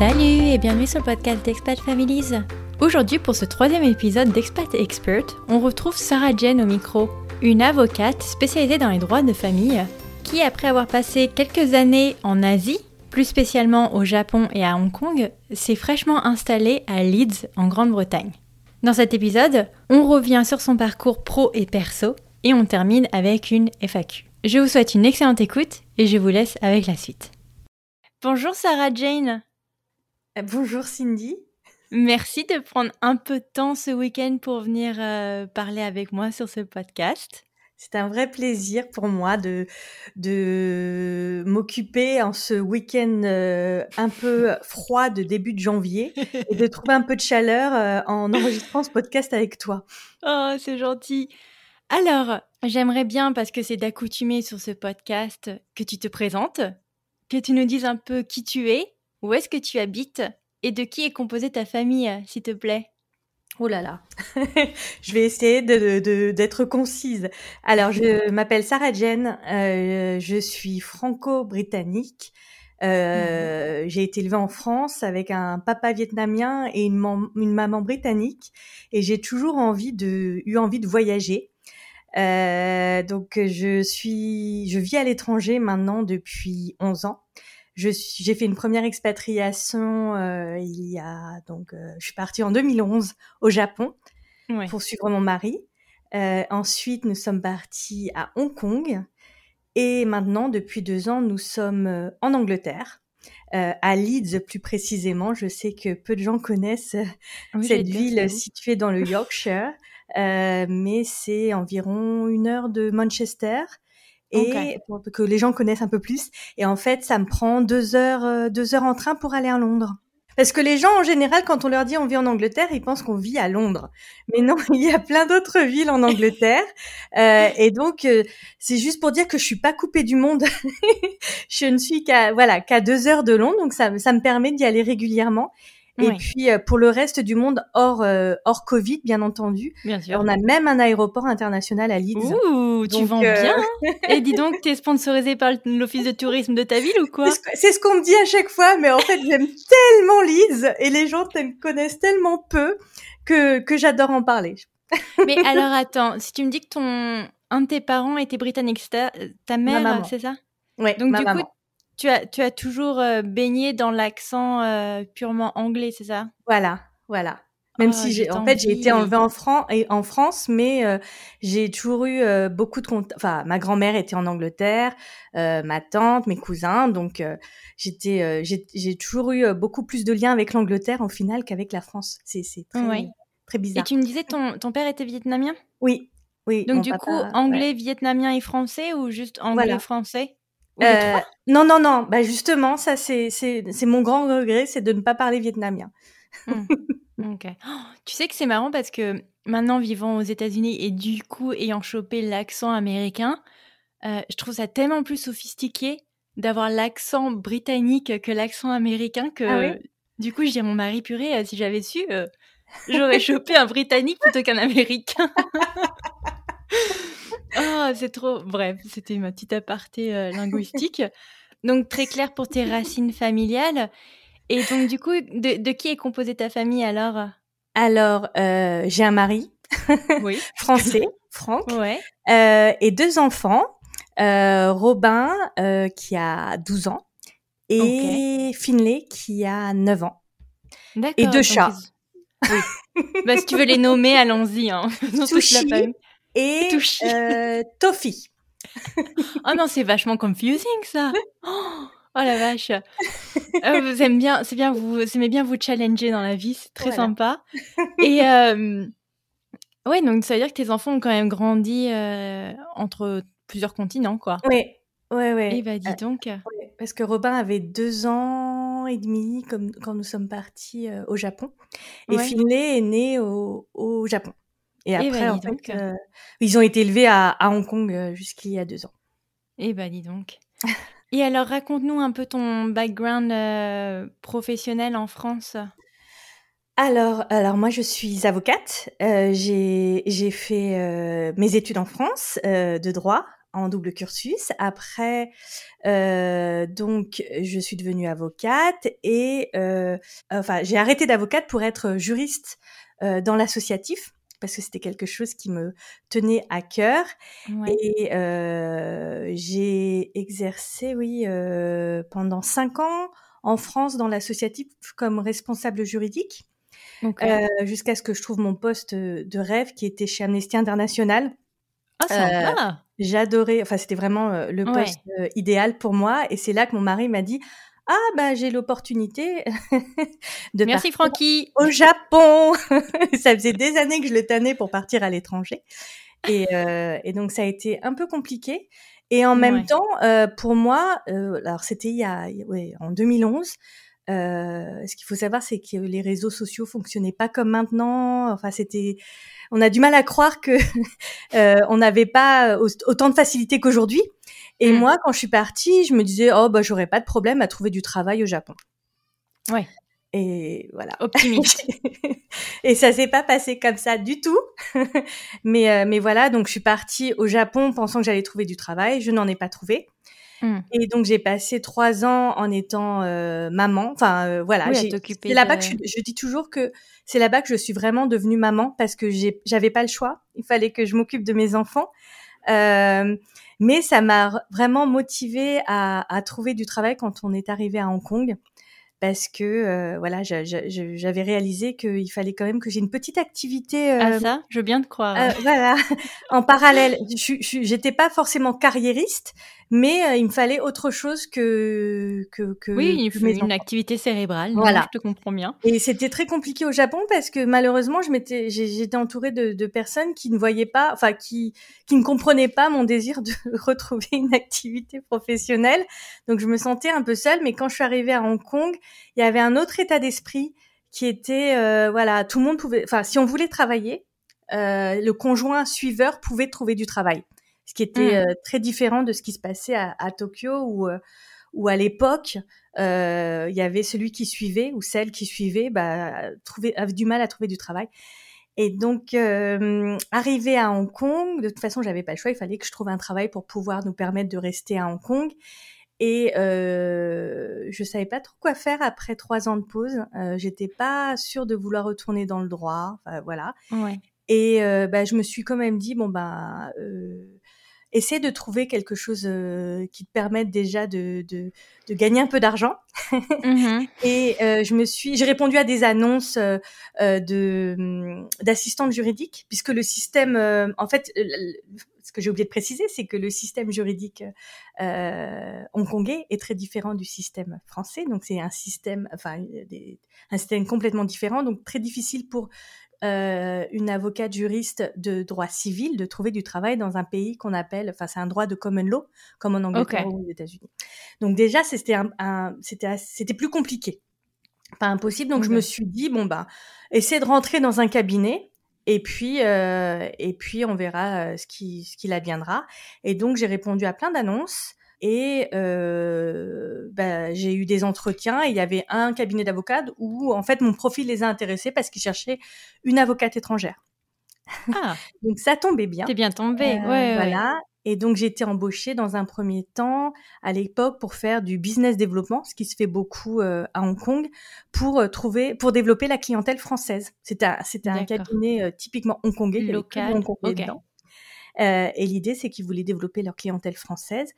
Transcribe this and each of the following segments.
Salut et bienvenue sur le podcast d'Expat Families. Aujourd'hui, pour ce troisième épisode d'Expat Expert, on retrouve Sarah Jane au micro, une avocate spécialisée dans les droits de famille, qui, après avoir passé quelques années en Asie, plus spécialement au Japon et à Hong Kong, s'est fraîchement installée à Leeds, en Grande-Bretagne. Dans cet épisode, on revient sur son parcours pro et perso, et on termine avec une FAQ. Je vous souhaite une excellente écoute et je vous laisse avec la suite. Bonjour Sarah Jane. Euh, bonjour Cindy. Merci de prendre un peu de temps ce week-end pour venir euh, parler avec moi sur ce podcast. C'est un vrai plaisir pour moi de, de m'occuper en ce week-end euh, un peu froid de début de janvier et de trouver un peu de chaleur en enregistrant ce podcast avec toi. Oh, c'est gentil. Alors, j'aimerais bien, parce que c'est d'accoutumer sur ce podcast, que tu te présentes, que tu nous dises un peu qui tu es, où est-ce que tu habites et de qui est composée ta famille, s'il te plaît? Oh là là, je vais essayer d'être concise. Alors, je m'appelle Sarah Jane, euh, je suis franco-britannique. Euh, J'ai été élevée en France avec un papa vietnamien et une, une maman britannique, et j'ai toujours envie de, eu envie de voyager. Euh, donc, je suis, je vis à l'étranger maintenant depuis 11 ans. J'ai fait une première expatriation euh, il y a donc euh, je suis partie en 2011 au Japon pour suivre mon mari. Euh, ensuite, nous sommes partis à Hong Kong et maintenant, depuis deux ans, nous sommes en Angleterre. À Leeds plus précisément. Je sais que peu de gens connaissent cette ville située dans le Yorkshire, mais c'est environ une heure de Manchester et pour que les gens connaissent un peu plus. Et en fait, ça me prend deux heures, euh, deux heures en train pour aller à Londres. Parce que les gens, en général, quand on leur dit on vit en Angleterre, ils pensent qu'on vit à Londres. Mais non, il y a plein d'autres villes en Angleterre. Euh, et donc, euh, c'est juste pour dire que je suis pas coupée du monde. je ne suis qu'à voilà qu'à deux heures de Londres, donc ça, ça me permet d'y aller régulièrement. Et puis euh, pour le reste du monde hors euh, hors Covid, bien entendu. Bien sûr. On a même un aéroport international à Leeds. Ouh, tu vends euh, bien. Et dis donc, t'es sponsorisé par l'office de tourisme de ta ville ou quoi? C'est ce qu'on me dit à chaque fois, mais en fait j'aime tellement Leeds et les gens me connaissent tellement peu que que j'adore en parler. mais alors attends, si tu me dis que ton un de tes parents était britannique, ta, ta mère, c'est ça? Ouais. Donc du coup, tu as, tu as toujours euh, baigné dans l'accent euh, purement anglais, c'est ça? Voilà, voilà. Même oh, si j'ai, en fait, j'ai été enlevée en, France et en France, mais euh, j'ai toujours eu beaucoup de contacts. Enfin, ma grand-mère était en Angleterre, ma tante, mes cousins, donc j'étais, j'ai toujours eu beaucoup plus de liens avec l'Angleterre au final qu'avec la France. C'est, très, très bizarre. Et tu me disais ton, ton père était vietnamien? Oui, oui. Donc du coup, anglais, vietnamien et français ou juste anglais, français? Euh, non, non, non. Bah justement, ça c'est mon grand regret, c'est de ne pas parler vietnamien. Ok. Oh, tu sais que c'est marrant parce que maintenant vivant aux États-Unis et du coup ayant chopé l'accent américain, euh, je trouve ça tellement plus sophistiqué d'avoir l'accent britannique que l'accent américain que ah du coup je dis à mon mari purée euh, si j'avais su j'aurais chopé un britannique plutôt qu'un américain. Ah, c'est trop. Bref, c'était ma petite aparté euh, linguistique. donc, très clair pour tes racines familiales. Et donc, du coup, de, qui est composée ta famille alors? Alors, euh, j'ai un mari oui. français, Franck, ouais. euh, et deux enfants. Euh, Robin, euh, qui a 12 ans, et Finlay, qui a 9 ans. Et deux chats. Oui. bah, si tu veux les nommer, allons-y. Hein. Sushi, et euh, Toffee. oh non, c'est vachement confusing ça. Oh, la vache. Euh, vous aimez bien, c'est bien vous, aimez bien vous challenger dans la vie, c'est très sympa. Et euh, ouais, donc ça veut dire que tes enfants ont quand même grandi euh, entre plusieurs continents, quoi. Oui, ouais, ouais. Et bah dis donc. parce que Robin avait deux ans et demi comme quand nous sommes partis au Japon, et Finlay est né au, au Japon. Et après, en fait, euh, ils ont été élevés à, à Hong Kong euh, jusqu'il y a deux ans. Eh ben, dis donc. Et alors, raconte-nous un peu ton background euh, professionnel en France. Alors, alors moi, je suis avocate. Euh, j'ai fait mes études en France de droit en double cursus. Après, euh, donc, je suis devenue avocate et euh, enfin, j'ai arrêté d'avocate pour être juriste euh, dans l'associatif parce que c'était quelque chose qui me tenait à cœur. Et euh, j'ai exercé, oui, euh, pendant cinq ans en France dans l'associatif comme responsable juridique. Euh, jusqu'à ce que je trouve mon poste de rêve qui était chez Amnesty International. Ah, sympa. J'adorais, enfin c'était vraiment le poste idéal pour moi et c'est là que mon mari m'a dit ah bah j'ai l'opportunité de Merci Francky au Japon. ça faisait des années que je le tannais pour partir à l'étranger et, et, donc ça a été un peu compliqué. Et en même temps, euh, pour moi, euh, alors c'était il y a, ouais, en 2011. Euh, ce qu'il faut savoir, c'est que les réseaux sociaux fonctionnaient pas comme maintenant. Enfin, c'était, on a du mal à croire que euh, on n'avait pas autant de facilité qu'aujourd'hui. Et mmh. moi, quand je suis partie, je me disais, oh bah j'aurais pas de problème à trouver du travail au Japon. Ouais. Et voilà. Optimiste. et ça s'est pas passé comme ça du tout. mais, euh, mais voilà, donc je suis partie au Japon pensant que j'allais trouver du travail. Je n'en ai pas trouvé. Hmm. Et donc j'ai passé trois ans en étant euh, maman. Enfin euh, voilà, c'est là-bas que je, je, dis toujours que c'est là-bas que je suis vraiment devenue maman parce que j'avais pas le choix. Il fallait que je m'occupe de mes enfants. Euh, mais ça m'a vraiment motivée à, à, trouver du travail quand on est arrivé à Hong Kong parce que euh, voilà, j'avais réalisé qu'il fallait quand même que j'ai une petite activité. Euh, ah ça, je veux bien te croire. Euh, voilà, en parallèle. Je j'étais pas forcément carriériste, mais euh, il me fallait autre chose que que, que oui, il une activité cérébrale. Voilà, je te comprends bien. Et c'était très compliqué au Japon parce que malheureusement, je m'étais, j'étais entourée de, de, personnes qui ne voyaient pas, enfin qui qui ne comprenaient pas mon désir de retrouver une activité professionnelle. Donc je me sentais un peu seule. Mais quand je suis arrivée à Hong Kong il y avait un autre état d'esprit qui était euh, voilà tout le monde pouvait enfin si on voulait travailler euh, le conjoint suiveur pouvait trouver du travail ce qui était mmh. euh, très différent de ce qui se passait à, Tokyo où où à l'époque il y avait celui qui suivait ou celle qui suivait bah trouver avait du mal à trouver du travail et donc arrivé à Hong Kong de toute façon j'avais pas le choix il fallait que je trouve un travail pour pouvoir nous permettre de rester à Hong Kong et euh, je savais pas trop quoi faire après trois ans de pause. Euh, J'étais pas sûre de vouloir retourner dans le droit. Enfin, voilà. Ouais. Et euh, bah, je me suis quand même dit bon bah euh, essaie de trouver quelque chose euh, qui te permette déjà de, de, de gagner un peu d'argent. Mmh et euh, je me suis, j'ai répondu à des annonces euh, de hum, d'assistante juridique, puisque le système, en fait, ce que j'ai oublié de préciser, c'est que le système juridique euh, hongkongais est très différent du système français. Donc c'est un système, enfin, des, un système complètement différent, donc très difficile pour euh, une avocate juriste de droit civil de trouver du travail dans un pays qu'on appelle, enfin c'est un droit de common law, comme en Angleterre ou aux États-Unis. Donc déjà c'était un, c'était c'était plus compliqué, pas impossible. Donc je me suis dit bon bah essayer de rentrer dans un cabinet et puis, euh, et puis on verra euh, ce qui, ce qu'il adviendra. Et donc j'ai répondu à plein d'annonces et euh, bah, j'ai eu des entretiens. Et il y avait un cabinet d'avocats où en fait mon profil les a intéressés parce qu'ils cherchaient une avocate étrangère. Ah. donc ça tombait bien. C'est bien tombé, euh, ouais. Voilà. Et donc j'ai été embauchée dans un premier temps à l'époque pour faire du business développement, ce qui se fait beaucoup euh, à Hong Kong, pour euh, trouver, pour développer la clientèle française. C'était un, cabinet typiquement hongkongais, local. Hongkongais dedans. et l'idée c'est qu'ils voulaient développer leur clientèle française.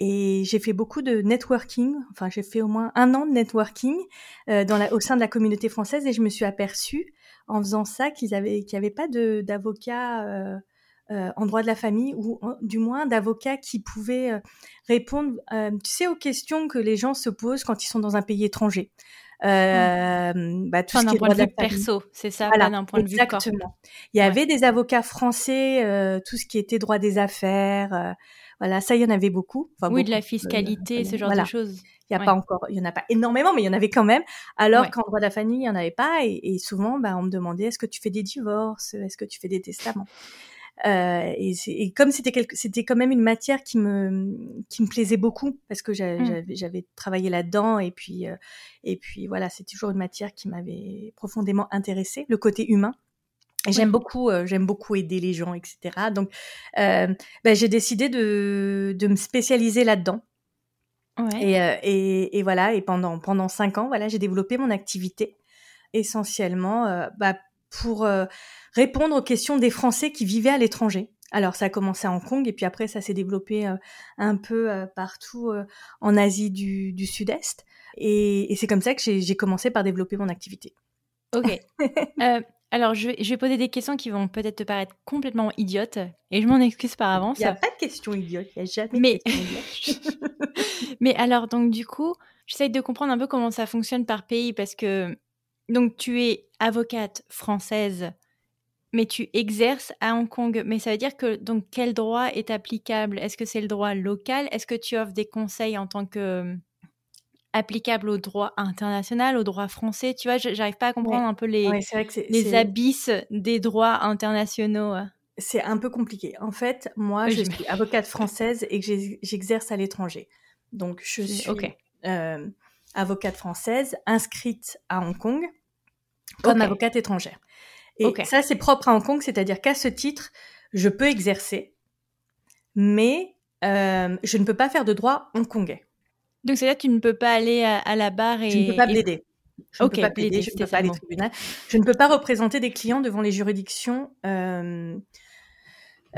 Et j'ai fait beaucoup de networking. Enfin, j'ai fait au moins un an de networking dans la, au sein de la communauté française et je me suis aperçue en faisant ça qu'ils avaient, qu'il n'y avait pas de, d'avocats euh, en droit de la famille ou du moins d'avocats qui pouvaient euh, répondre, euh, tu sais, aux questions que les gens se posent quand ils sont dans un pays étranger. Euh, mmh. bah, tout ce qui est point de vue perso, c'est ça, pas d'un point de vue Exactement. Il y avait des avocats français, tout ce qui était droit des affaires, voilà, ça il y en avait beaucoup. Enfin, oui, de la fiscalité, ce genre de choses. Il y a pas encore, il y en a pas énormément, mais il y en avait quand même. Alors qu'en droit de la famille, il y en avait pas, et, et souvent, bah, on me demandait est-ce que tu fais des divorces, est-ce que tu fais des testaments? Euh, et, et, comme c'était quelque, c'était quand même une matière qui me qui me plaisait beaucoup parce que mmh. j'avais travaillé là-dedans et puis euh, et puis voilà, c'est toujours une matière qui m'avait profondément intéressée, le côté humain. J'aime beaucoup, j'aime beaucoup aider les gens, etc. Donc, ben, j'ai décidé de, de me spécialiser là-dedans. Et, et, et, voilà. Et pendant pendant cinq ans, voilà, j'ai développé mon activité essentiellement bah, pour répondre aux questions des Français qui vivaient à l'étranger. Alors ça a commencé à Hong Kong et puis après ça s'est développé euh, un peu euh, partout euh, en Asie du, du Sud-Est. Et, et c'est comme ça que j'ai commencé par développer mon activité. Ok. alors je vais, je vais, poser des questions qui vont peut-être te paraître complètement idiotes et je m'en excuse par avance. Il n'y a pas de questions idiotes, il n'y a jamais Mais... de questions idiotes. Mais alors donc du coup, j'essaye de comprendre un peu comment ça fonctionne par pays parce que donc tu es avocate française mais tu exerces à Hong Kong. Mais ça veut dire que donc quel droit est applicable? Est-ce que c'est le droit local? Est-ce que tu offres des conseils en tant que applicable au droit international, au droit français Tu vois, j'arrive pas à comprendre un peu les, les abysses des droits internationaux. C'est un peu compliqué. En fait, moi, je suis avocate française et que j'exerce à l'étranger. Donc, je suis euh, avocate française inscrite à Hong Kong comme avocate étrangère. Et ça, c'est propre à Hong Kong, c'est-à-dire qu'à ce titre, je peux exercer, mais euh, je ne peux pas faire de droit hongkongais. Donc, c'est-à-dire que tu ne peux pas aller à, la barre et... Je ne peux pas plaider. Je ne peux pas plaider, je ne peux pas aller au tribunal. Je ne peux pas représenter des clients devant les juridictions euh,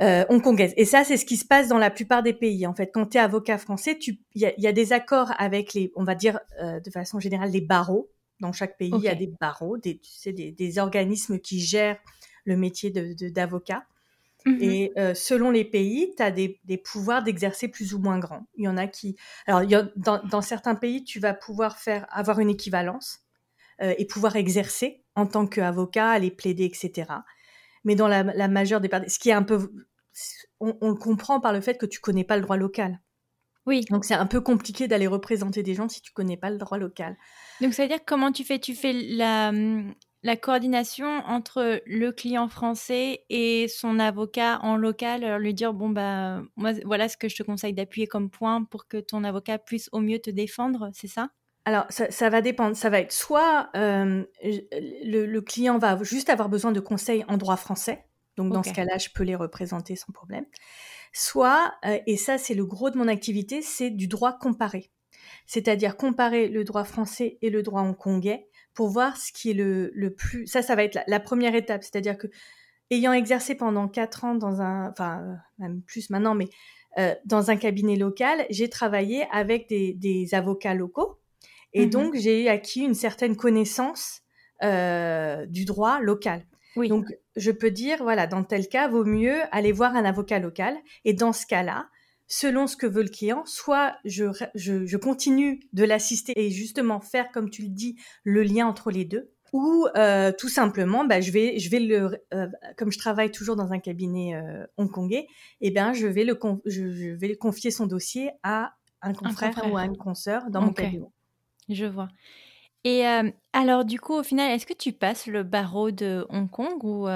euh, hongkongaises. Et ça, c'est ce qui se passe dans la plupart des pays. En fait, quand tu es avocat français, il y, y a, des accords avec les, on va dire euh, de façon générale, les barreaux dans chaque pays, il y a des barreaux, des, tu sais, des, des, organismes qui gèrent le métier d'avocat. Mmh Et euh, selon les pays, tu as des, des pouvoirs d'exercer plus ou moins grands. Il y en a qui... Alors, il y a, dans, dans, certains pays, tu vas pouvoir faire avoir une équivalence euh, et pouvoir exercer en tant qu'avocat, aller plaider, etc. Mais dans la, la majeure des parties, ce qui est un peu... On, on, le comprend par le fait que tu connais pas le droit local. Oui. Donc c'est un peu compliqué d'aller représenter des gens si tu connais pas le droit local. Donc ça veut dire comment tu fais? Tu fais la, la coordination entre le client français et son avocat en local, lui dire bon bah moi voilà ce que je te conseille d'appuyer comme point pour que ton avocat puisse au mieux te défendre, c'est ça? Alors, ça, ça, va dépendre. Ça va être soit euh, le, le, client va juste avoir besoin de conseils en droit français. Donc, dans okay. ce cas-là, je peux les représenter sans problème soit, euh, et ça c'est le gros de mon activité, c'est du droit comparé. C'est-à-dire comparer le droit français et le droit hongkongais pour voir ce qui est le, le plus... Ça, ça va être la, la première étape. C'est-à-dire que, ayant exercé pendant quatre ans dans un... Enfin, même plus maintenant, mais euh, dans un cabinet local, j'ai travaillé avec des, des, avocats locaux. Et mmh donc, j'ai acquis une certaine connaissance euh, du droit local. Oui. Donc, je peux dire, voilà, dans tel cas, vaut mieux aller voir un avocat local. Et dans ce cas-là, selon ce que veut le client, soit je, je, je continue de l'assister et justement faire, comme tu le dis, le lien entre les deux, ou euh, tout simplement, bah, je vais, je vais le, euh, comme je travaille toujours dans un cabinet euh, hongkongais, eh bien, je vais le, je, je, vais confier son dossier à un confrère, un confrère. ou à une consoeur dans okay. mon cabinet. Je vois. Et alors, du coup, au final, est-ce que tu passes le barreau de Hong Kong ou,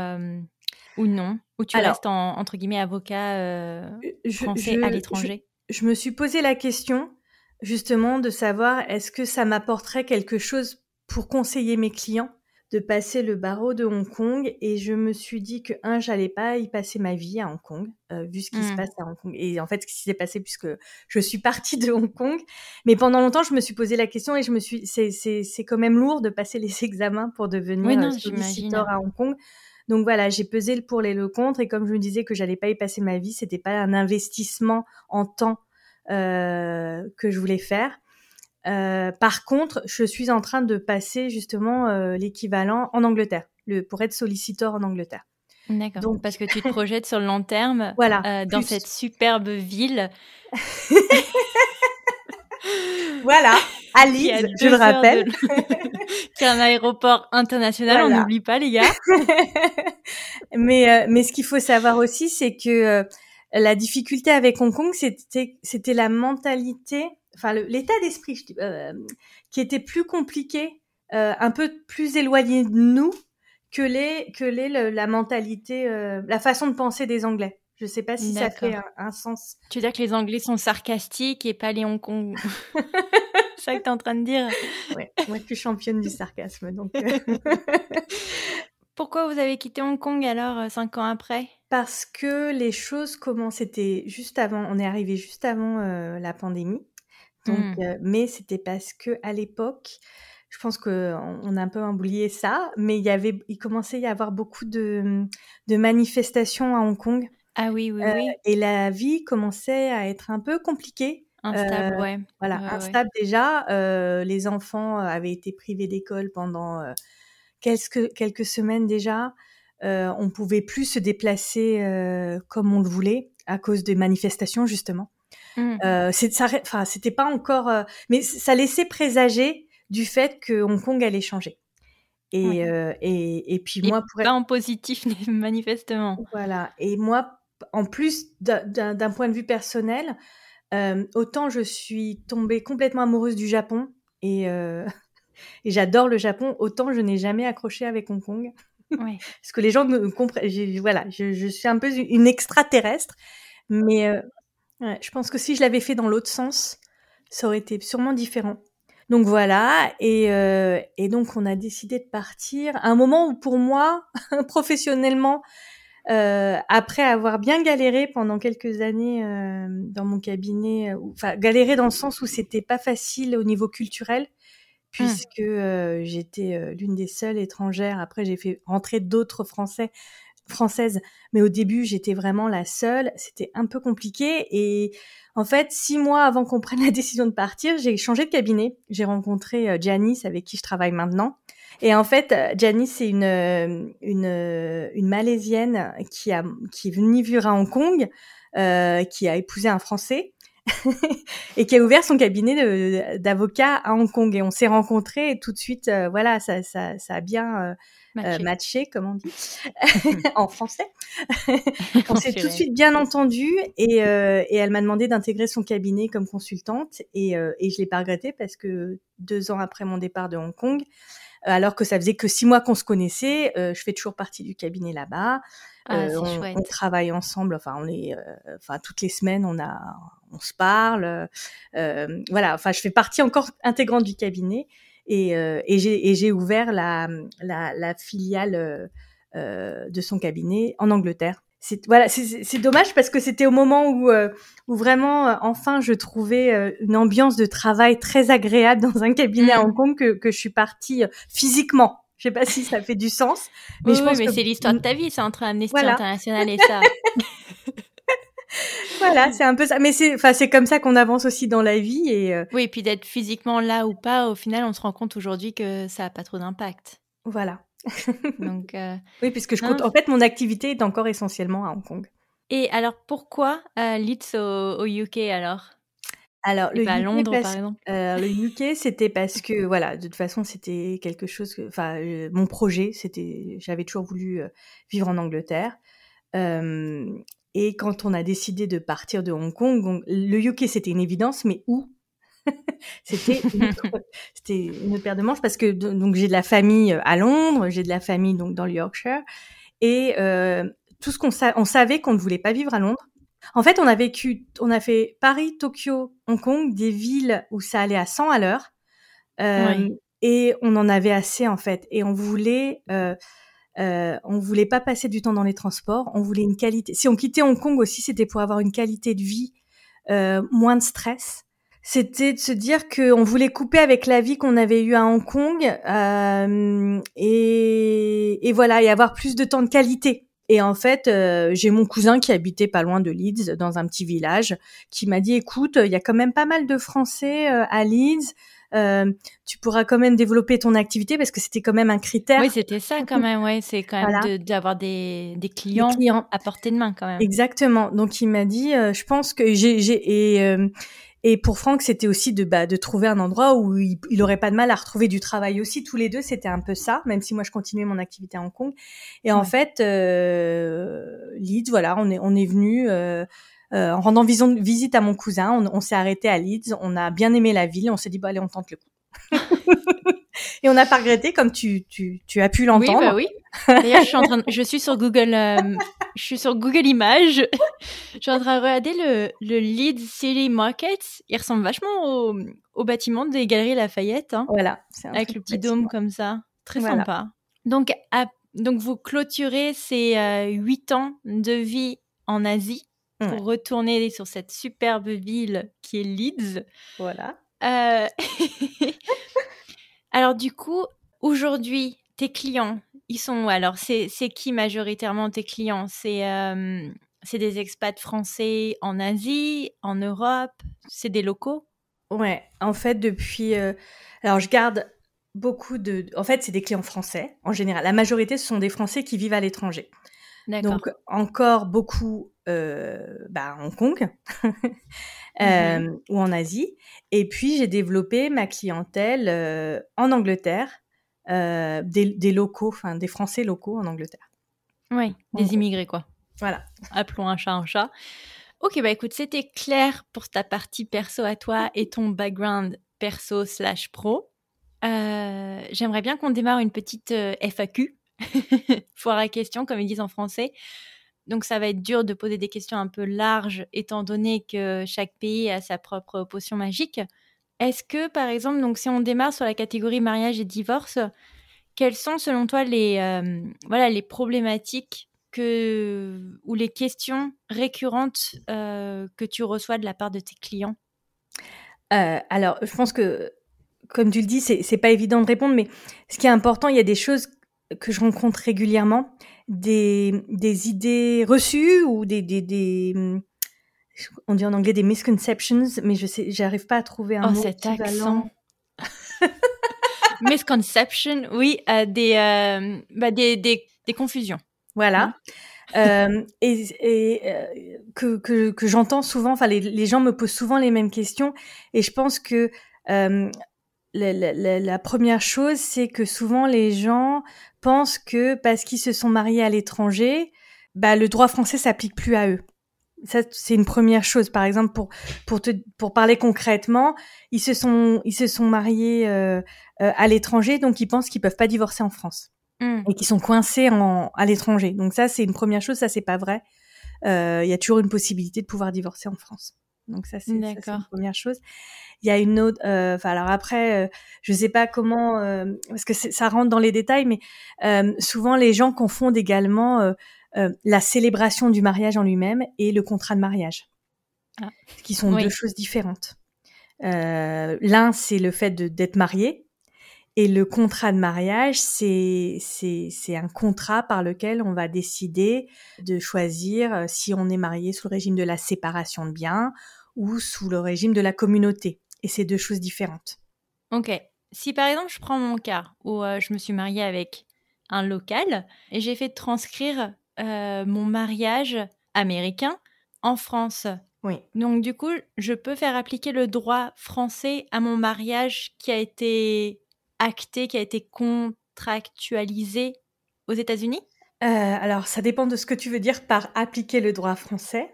ou non Ou tu alors, restes en, entre guillemets avocat euh, français je, à l'étranger? je, je, me suis posé la question, justement, de savoir est-ce que ça m'apporterait quelque chose pour conseiller mes clients de passer le barreau de Hong Kong? Et je me suis dit que un j'allais pas y passer ma vie à Hong Kong euh, vu ce qui mmh. se passe à Hong Kong. Et en fait ce qui s'est passé puisque je suis partie de Hong Kong. Mais pendant longtemps je me suis posé la question et je me suis c'est c'est c'est quand même lourd de passer les examens pour devenir oui, non, euh, solliciteur à Hong Kong donc voilà, j'ai pesé le pour et le contre et comme je me disais que j'allais pas y passer ma vie, c'était pas un investissement en temps euh, que je voulais faire. Euh, par contre, je suis en train de passer justement euh, l'équivalent en Angleterre, le, pour être solliciteur en Angleterre. D'accord. Donc parce que tu te projettes sur le long terme, voilà, euh, dans cette superbe ville. voilà, à Leeds, je le rappelle, de... qui est un aéroport international. Voilà. On n'oublie pas les gars. mais euh, mais ce qu'il faut savoir aussi, c'est que euh, la difficulté avec Hong Kong, c'était c'était la mentalité enfin l'état d'esprit euh, qui était plus compliqué, euh, un peu plus éloigné de nous que les que les le, la mentalité, euh, la façon de penser des Anglais. Je sais pas si ça fait un, un, sens. Tu veux dire que les Anglais sont sarcastiques et pas les Hong Kong? ça que tu es en train de dire Ouais, moi je suis championne du sarcasme donc. Euh. Pourquoi vous avez quitté Hong Kong alors, cinq ans après? Parce que les choses commençaient, c'était juste avant, on est arrivé juste avant la pandémie. Donc, mmh. mais c'était parce que à l'époque, je pense qu'on on a un peu oublié ça, mais il y avait, il commençait à y avoir beaucoup de, de manifestations à Hong Kong. Ah oui, oui, oui. Et la vie commençait à être un peu compliquée. Instable, ouais. Voilà, instable déjà. les enfants avaient été privés d'école pendant quelques, quelques semaines déjà. on pouvait plus se déplacer comme on le voulait à cause des manifestations justement. Mmh. Euh, c'était pas encore, euh, mais ça laissait présager du fait que Hong Kong allait changer. Et, euh, et, et, puis moi, pour pas en positif manifestement. Voilà. Et moi, en plus d'un point de vue personnel, euh, autant je suis tombée complètement amoureuse du Japon et, euh, et j'adore le Japon, autant je n'ai jamais accroché avec Hong Kong. Ouais. Parce que les gens me comprennent. Voilà, je, je, suis un peu une extraterrestre, mais euh, je pense que si je l'avais fait dans l'autre sens, ça aurait été sûrement différent. Donc voilà, et, et donc on a décidé de partir. À un moment où pour moi, professionnellement, euh, après avoir bien galéré pendant quelques années euh, dans mon cabinet, enfin galéré dans le sens où c'était pas facile au niveau culturel, puisque mmh. j'étais l'une des seules étrangères. Après, j'ai fait rentrer d'autres Français française. Mais au début, j'étais vraiment la seule. C'était un peu compliqué. Et en fait, six mois avant qu'on prenne la décision de partir, j'ai changé de cabinet. J'ai rencontré euh, Janice, avec qui je travaille maintenant. Et en fait, euh, Janice, c'est une, euh, une, une Malaisienne qui, a, qui est venue vivre à Hong Kong, euh, qui a épousé un Français. et qui a ouvert son cabinet d'avocat à Hong Kong et on s'est rencontrés et tout de suite voilà ça, ça, ça a bien euh, matché. comme on dit en français. on s'est tout de suite bien entendu et, euh, et elle m'a demandé d'intégrer son cabinet comme consultante et, euh, et je l'ai pas regretté parce que deux ans après mon départ de Hong Kong, alors que ça faisait que six mois qu'on se connaissait, je fais toujours partie du cabinet là-bas. Ah, on, on, travaille ensemble. Enfin, on est, enfin toutes les semaines, on a, on se parle. voilà. Enfin, je fais partie encore intégrante du cabinet et, euh, et j'ai ouvert la, la, la filiale euh, euh, de son cabinet en Angleterre. C'est voilà, c'est dommage parce que c'était au moment où euh, où vraiment enfin je trouvais une ambiance de travail très agréable dans un cabinet à mmh. Hong Kong que que je suis partie physiquement. Je sais pas si ça fait du sens, mais je pense mais c'est l'histoire de ta vie, c'est entre Amnesty International et ça. voilà, c'est un peu ça. Mais c'est, enfin, c'est comme ça qu'on avance aussi dans la vie et. Euh, oui, et puis d'être physiquement là ou pas, au final, on se rend compte aujourd'hui que ça a pas trop d'impact. Voilà. Donc. Euh, oui, puisque je compte. En fait, mon activité est encore essentiellement à Hong Kong. Et alors, pourquoi euh, Leeds au, UK alors? Alors, le UK, Londres, par exemple. le UK, c'était parce que, voilà, de toute façon, c'était quelque chose que, enfin, mon projet, c'était, j'avais toujours voulu vivre en Angleterre. Et quand on a décidé de partir de Hong Kong, le UK c'était une évidence, mais où? C'était c'était une paire de manches parce que donc j'ai de la famille euh, à Londres, j'ai de la famille donc dans le Yorkshire et euh, tout ce qu'on on savait qu'on ne voulait pas vivre à Londres. En fait, on a vécu, on a fait Paris, Tokyo, Hong Kong, des villes où ça allait à 100 à l'heure. Euh, Et on en avait assez en fait. Et on voulait euh, euh, on voulait pas passer du temps dans les transports. On voulait une qualité. Si on quittait Hong Kong aussi, c'était pour avoir une qualité de vie, moins de stress. C'était de se dire qu'on voulait couper avec la vie qu'on avait eue à Hong Kong euh, et, et, voilà, et avoir plus de temps de qualité. Et en fait, euh, j'ai mon cousin qui habitait pas loin de Leeds, dans un petit village, qui m'a dit "Écoute, il y a quand même pas mal de Français euh, à Leeds. Euh, tu pourras quand même développer ton activité parce que c'était quand même un critère. Oui, c'était ça quand même. Ouais, c'est quand même d'avoir des, des, clients à portée de main quand même. Exactement. Donc il m'a dit, je pense que j'ai et euh, et pour Franck, c'était aussi de bah, de trouver un endroit où il, il aurait pas de mal à retrouver du travail aussi. Tous les deux, c'était un peu ça, même si moi je continuais mon activité à Hong Kong. Et en fait, Leeds, voilà, on est on est venu. Euh, en rendant visite à mon cousin, on, s'est arrêté à Leeds, on a bien aimé la ville, on s'est dit bah allez on tente le coup. et on n'a pas regretté comme tu, tu, tu as pu l'entendre. Oui, bah oui. D'ailleurs, je suis en train je suis sur Google, euh, je suis sur Google Images. je suis en train de regarder le, le Leeds City Market. Il ressemble vachement au, au bâtiment des Galeries Lafayette. Hein, voilà. avec le petit dôme comme ça. Très sympa. Donc, donc vous clôturez ces huit ans de vie en Asie pour retourner sur cette superbe ville qui est Leeds. Voilà. Alors du coup, aujourd'hui, tes clients, ils sont où? Alors c'est qui majoritairement tes clients? C'est c'est des expats français en Asie, en Europe? C'est des locaux? Ouais, en fait, depuis. Euh, alors, je garde beaucoup de. En fait, c'est des clients français en général. La majorité, ce sont des Français qui vivent à l'étranger. Donc, encore beaucoup euh, bah, Hong Kong euh, mhm. ou en Asie. Et puis, j'ai développé ma clientèle euh, en Angleterre, des, locaux, enfin des Français locaux en Angleterre. Oui, des immigrés, quoi. Voilà. Appelons un chat un chat. Ok, bah écoute, c'était clair pour ta partie perso à toi et ton background perso slash pro. Euh, j'aimerais bien qu'on démarre une petite euh, FAQ, foire à questions, comme ils disent en français. Donc ça va être dur de poser des questions un peu larges, étant donné que chaque pays a sa propre potion magique. Est-ce que, par exemple, donc si on démarre sur la catégorie mariage et divorce, quelles sont selon toi les, euh, voilà, les problématiques que, ou les questions récurrentes euh, que tu reçois de la part de tes clients? Euh, Alors, je pense que, comme tu le dis, c'est pas évident de répondre, mais ce qui est important, il y a des choses que je rencontre régulièrement, des, des idées reçues ou des, des, des, on dit en anglais des misconceptions, mais je sais, j'arrive pas à trouver un oh, mot cet accent. Misconception, oui, euh, des, bah, des, des, des confusions. Voilà. Mmh. Euh, et, euh, que, que, que j'entends souvent, enfin les, les, gens me posent souvent les mêmes questions et je pense que euh, la, la, la, première chose, c'est que souvent les gens pensent que parce qu'ils se sont mariés à l'étranger, bah, le droit français s'applique plus à eux. Ça, c'est une première chose. Par exemple, pour pour te pour parler concrètement, ils se sont ils se sont mariés euh, euh à l'étranger, donc ils pensent qu'ils peuvent pas divorcer en France. Mmh. et qui sont coincés en, à l'étranger. Donc ça, c'est une première chose, ça c'est pas vrai. Euh, il y a toujours une possibilité de pouvoir divorcer en France. Donc ça, c'est une première chose. Il y a une autre. Euh, enfin, alors après, euh, je sais pas comment, euh, parce que ça rentre dans les détails, mais euh, souvent les gens confondent également la célébration du mariage en lui-même et le contrat de mariage, ah. qui sont deux choses différentes. L'un, c'est le fait d'être marié, et le contrat de mariage, c'est un contrat par lequel on va décider de choisir euh, si on est marié sous le régime de la séparation de biens ou sous le régime de la communauté. Et c'est deux choses différentes. Ok. Si par exemple je prends mon cas où euh, je me suis mariée avec un local et j'ai fait transcrire euh, mon mariage américain en France. Oui. Donc du coup, je peux faire appliquer le droit français à mon mariage qui a été acté, qui a été contractualisé aux États-Unis? Euh, Alors, ça dépend de ce que tu veux dire par appliquer le droit français.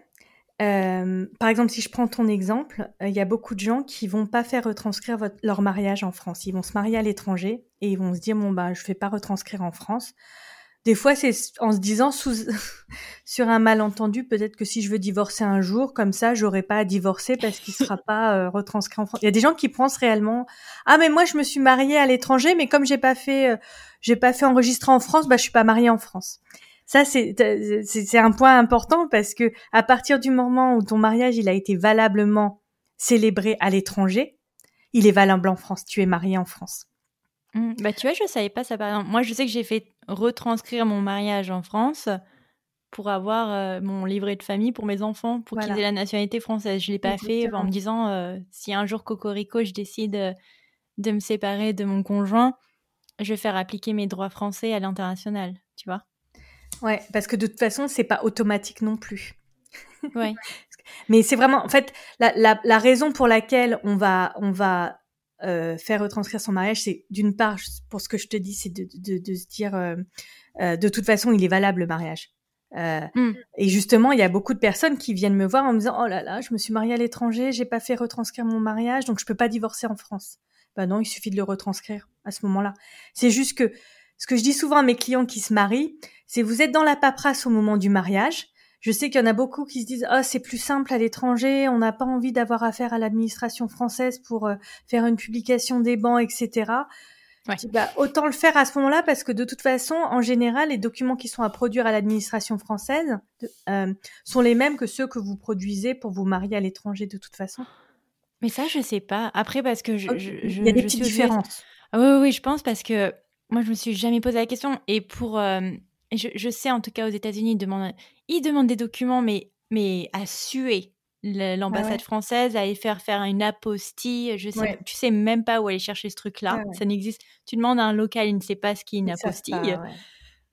Euh, par exemple, si je prends ton exemple, euh, il y a beaucoup de gens qui vont pas faire retranscrire leur mariage en France. Ils vont se marier à l'étranger et ils vont se dire bon bah je fais pas retranscrire en France des fois, c'est en se disant sous, sur un malentendu, peut-être que si je veux divorcer un jour, comme ça, j'aurai pas à divorcer parce qu'il sera pas euh, retranscrit en France. Il y a des gens qui pensent réellement, ah mais moi je me suis mariée à l'étranger, mais comme j'ai pas fait, euh, j'ai pas fait enregistrer en France, bah je suis pas mariée en France. Ça c'est c'est un point important parce que à partir du moment où ton mariage il a été valablement célébré à l'étranger, il est valable en France. Tu es marié en France. Mmh. Bah, tu vois, je savais pas ça par exemple. Moi, je sais que j'ai fait retranscrire mon mariage en France pour avoir euh, mon livret de famille pour mes enfants, pour qu'ils aient la nationalité française. Je l'ai pas fait en me disant euh, si un jour Cocorico, je décide euh, de me séparer de mon conjoint, je vais faire appliquer mes droits français à l'international, tu vois? Ouais, parce que de toute façon, c'est pas automatique non plus. Ouais. Mais c'est vraiment, en fait, la, la, la, raison pour laquelle on va, on va euh, faire retranscrire son mariage, c'est d'une part, pour ce que je te dis, c'est de, de, de, se dire, euh, euh, de toute façon, il est valable le mariage. Mm. Et justement, il y a beaucoup de personnes qui viennent me voir en me disant, oh là là, je me suis mariée à l'étranger, j'ai pas fait retranscrire mon mariage, donc je peux pas divorcer en France. Ben non, il suffit de le retranscrire à ce moment-là. C'est juste que ce que je dis souvent à mes clients qui se marient, c'est vous êtes dans la paperasse au moment du mariage, je sais qu'il y en a beaucoup qui se disent ah c'est plus simple à l'étranger, on n'a pas envie d'avoir affaire à l'administration française pour euh, faire une publication des bancs, etc. bah, autant le faire à ce moment-là parce que de toute façon, en général, les documents qui sont à produire à l'administration française euh, sont les mêmes que ceux que vous produisez pour vous marier à l'étranger de toute façon. Mais ça, je sais pas. Après, parce que je, il y a des petites différences. Ah oui, oui, je pense parce que moi, je me suis jamais posé la question. Et pour, euh, je, sais en tout cas aux États-Unis, ils demandent, ils demandent des documents, mais, mais à suer l'ambassade ah française, à faire faire une apostille. Je sais, tu sais même pas où aller chercher ce truc-là. Ça n'existe. Tu demandes à un local, il ne sait pas ce qu'est une apostille.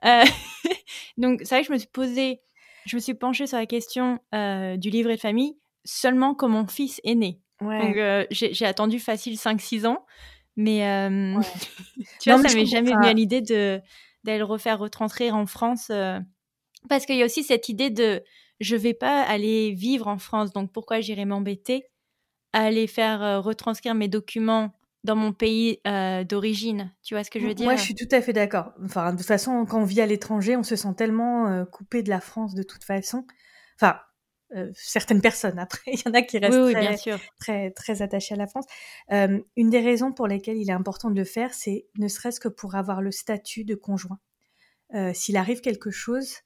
Euh, donc, c'est vrai que je me suis posé, je me suis penchée sur la question euh, du livret de famille seulement quand mon fils est né. Donc, j'ai attendu facile 5-6 ans. Mais tu vois, ça m'est jamais venu à l'idée de d'aller le refaire retranscrire en France. Parce qu'il y a aussi cette idée de je vais pas aller vivre en France, donc pourquoi j'irai m'embêter à aller faire retranscrire mes documents dans mon pays d'origine? Tu vois ce que je veux dire? Moi, je suis tout à fait d'accord. Enfin, de toute façon, quand on vit à l'étranger, on se sent tellement coupé de la France de toute façon. Enfin, euh, certaines personnes. Après, il y en a qui restent très, très, attachés à la France. Euh, une des raisons pour lesquelles il est important de le faire, c'est ne serait-ce que pour avoir le statut de conjoint. Euh, s'il arrive quelque chose,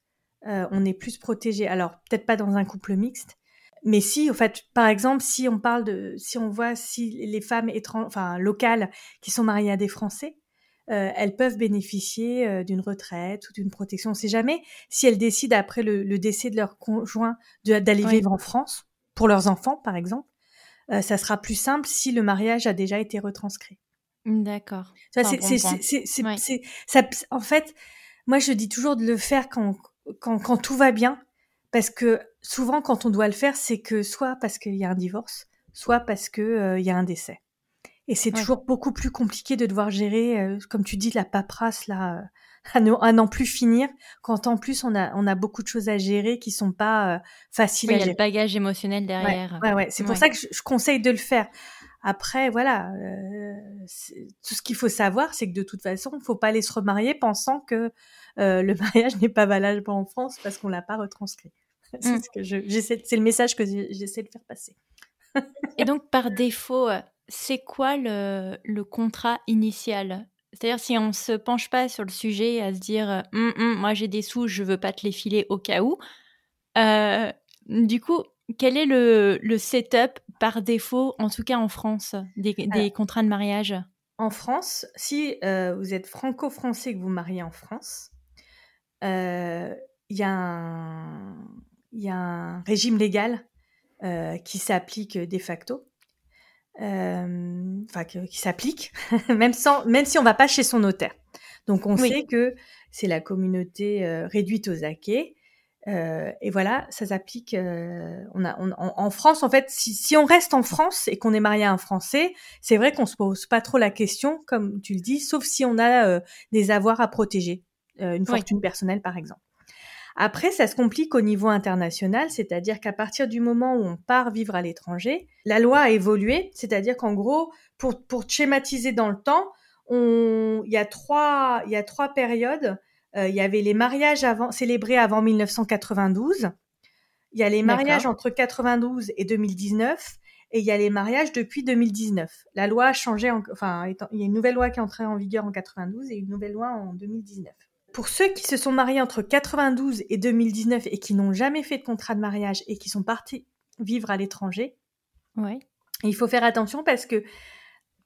on est plus protégé. Alors, peut-être pas dans un couple mixte, mais si, en fait, par exemple, si on parle de, si on voit si les femmes étrangères, enfin locales qui sont mariées à des Français, euh, elles peuvent bénéficier euh, d'une retraite ou d'une protection. On ne sait jamais si elles décident après le, décès de leur conjoint d'aller vivre en France pour leurs enfants, par exemple. Euh, ça sera plus simple si le mariage a déjà été retranscrit. D'accord. en fait, moi je dis toujours de le faire quand, quand, quand tout va bien, parce que souvent quand on doit le faire, c'est que soit parce qu'il y a un divorce, soit parce qu'il il y a un décès. Et c'est toujours beaucoup plus compliqué de devoir gérer, euh, comme tu dis, la paperasse là, euh, à, n'en plus finir, quand en plus on a, on a beaucoup de choses à gérer qui sont pas euh, faciles à gérer. Il y a le bagage émotionnel derrière. Ouais, ouais, C'est pour ça que je, conseille de le faire. Après, voilà, tout ce qu'il faut savoir, c'est que de toute façon, il faut pas aller se remarier pensant que le mariage n'est pas valable en France parce qu'on l'a pas retranscrit. c'est ce que j'essaie, c'est le message que j'essaie de faire passer. Et donc, par défaut, c'est quoi le, contrat initial? C'est-à-dire si on se penche pas sur le sujet à se dire euh, hum, hum, moi j'ai des sous, je veux pas te les filer au cas où. Euh, du coup, quel est le, setup par défaut, en tout cas en France, des, contrats de mariage? En France, si euh, vous êtes franco-français que vous mariez en France, il y, a un régime légal qui s'applique de facto euh, enfin qui s'applique, même sans, même si on va pas chez son notaire. Donc on sait que c'est la communauté euh, réduite aux acquets. Euh, et voilà, ça s'applique. Euh, on a, en France, en fait, si, si, on reste en France et qu'on est marié à un Français, c'est vrai qu'on se pose pas trop la question, comme tu le dis, sauf si on a des avoirs à protéger, une fortune personnelle par exemple. Après, ça se complique au niveau international, c'est-à-dire qu'à partir du moment où on part vivre à l'étranger, la loi a évolué, c'est-à-dire qu'en gros, pour, pour schématiser dans le temps, on, il y a trois, il y a trois périodes. Euh, il y avait les mariages avant, célébrés avant 1992. Il y a les mariages entre 92 et 2019 et il y a les mariages depuis 2019. La loi a changé, enfin, il y a une nouvelle loi qui est entrée en vigueur en 92 et une nouvelle loi en 2019 pour ceux qui se sont mariés entre 92 et 2019 et qui n'ont jamais fait de contrat de mariage et qui sont partis vivre à l'étranger, ouais. il faut faire attention parce que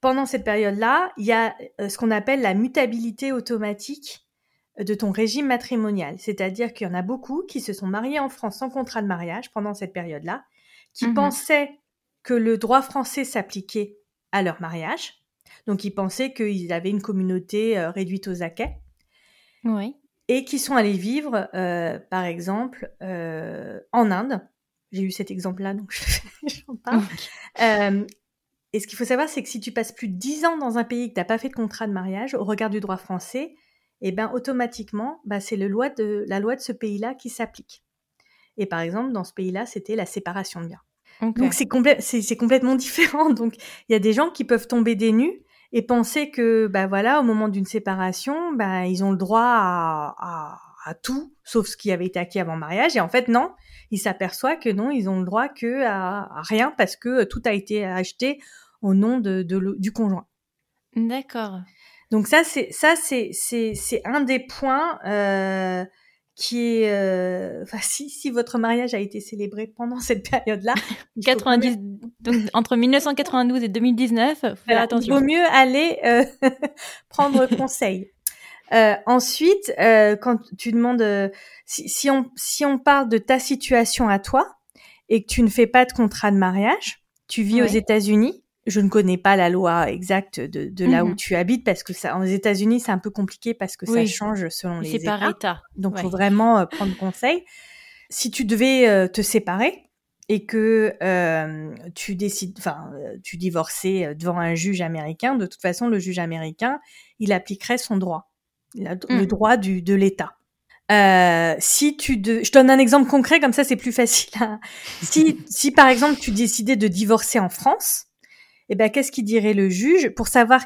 pendant cette période-là, il y a euh, ce qu'on appelle la mutabilité automatique de ton régime matrimonial. C'est-à-dire qu'il y en a beaucoup qui se sont mariés en France sans contrat de mariage pendant cette période-là, qui mhm. pensaient que le droit français s'appliquait à leur mariage. Donc ils pensaient qu'ils avaient une communauté euh, réduite aux acquets. Et qui sont allés vivre, euh, par exemple, euh, en Inde. J'ai eu cet exemple-là, donc j'en parle. Euh, et ce qu'il faut savoir, c'est que si tu passes plus de 10 ans dans un pays que tu n'as pas fait de contrat de mariage, au regard du droit français, eh ben, automatiquement, bah, c'est la loi de ce pays-là qui s'applique. Et par exemple, dans ce pays-là, c'était la séparation de biens. Donc c'est complètement différent. Donc il y a des gens qui peuvent tomber des nus et penser que bah voilà au moment d'une séparation bah ils ont le droit à, à, tout sauf ce qui avait été acquis avant mariage et en fait non ils s'aperçoivent que non ils ont le droit que à, rien parce que tout a été acheté au nom de, du conjoint d'accord Donc ça, c'est ça, c'est c'est c'est un des points euh, qui est, euh, enfin, si si votre mariage a été célébré pendant cette période-là, 90, donc entre 1992 et 2019, faire attention. Il vaut mieux aller euh, prendre conseil. Ensuite, quand tu demandes si, si, on si on parle de ta situation à toi et que tu ne fais pas de contrat de mariage, tu vis aux États-Unis. Je ne connais pas la loi exacte de, de là où mhm. tu habites parce que ça, aux États-Unis, c'est un peu compliqué parce que ça change selon les États. par État. Donc, il faut vraiment euh, prendre conseil. Si tu devais te séparer et que tu décides, enfin, tu divorçais devant un juge américain, de toute façon, le juge américain, il appliquerait son droit le mm. droit du, de l'État. Euh, si tu de... je donne un exemple concret comme ça c'est plus facile. si si par exemple tu décidais de divorcer en France, eh ben qu'est-ce qu'il dirait le juge pour savoir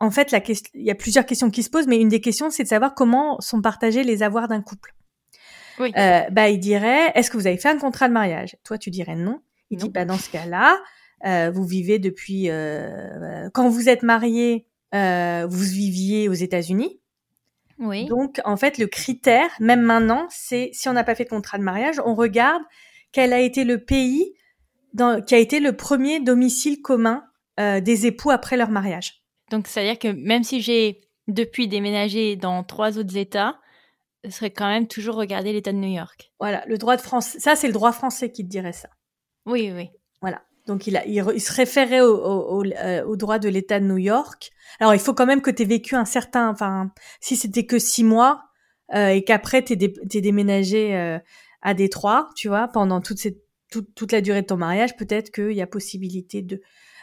en fait la question il y a plusieurs questions qui se posent mais une des questions c'est de savoir comment sont partagés les avoirs d'un couple. Oui. Euh, bah il dirait est-ce que vous avez fait un contrat de mariage? Toi tu dirais non. Il dit bah dans ce cas-là euh, vous vivez depuis euh, quand vous êtes marié euh, vous viviez aux États-Unis oui. Donc, en fait, le critère, même maintenant, c'est si on n'a pas fait de contrat de mariage, on regarde quel a été le pays dans, qui a été le premier domicile commun euh, des époux après leur mariage. Donc, c'est-à-dire que même si j'ai depuis déménagé dans trois autres États, ce serait quand même toujours regarder l'État de New York. Voilà, le droit de France, ça c'est le droit français qui te dirait ça. Oui, oui. Voilà. Donc il, a, il, se référait au, au, euh, au, droit de l'État de New York. Alors il faut quand même que tu aies vécu un certain, enfin si c'était que six mois euh, et qu'après tu déménagé euh, à Détroit, tu vois, pendant toute, cette, toute, toute la durée de ton mariage, peut-être qu'il y a possibilité de...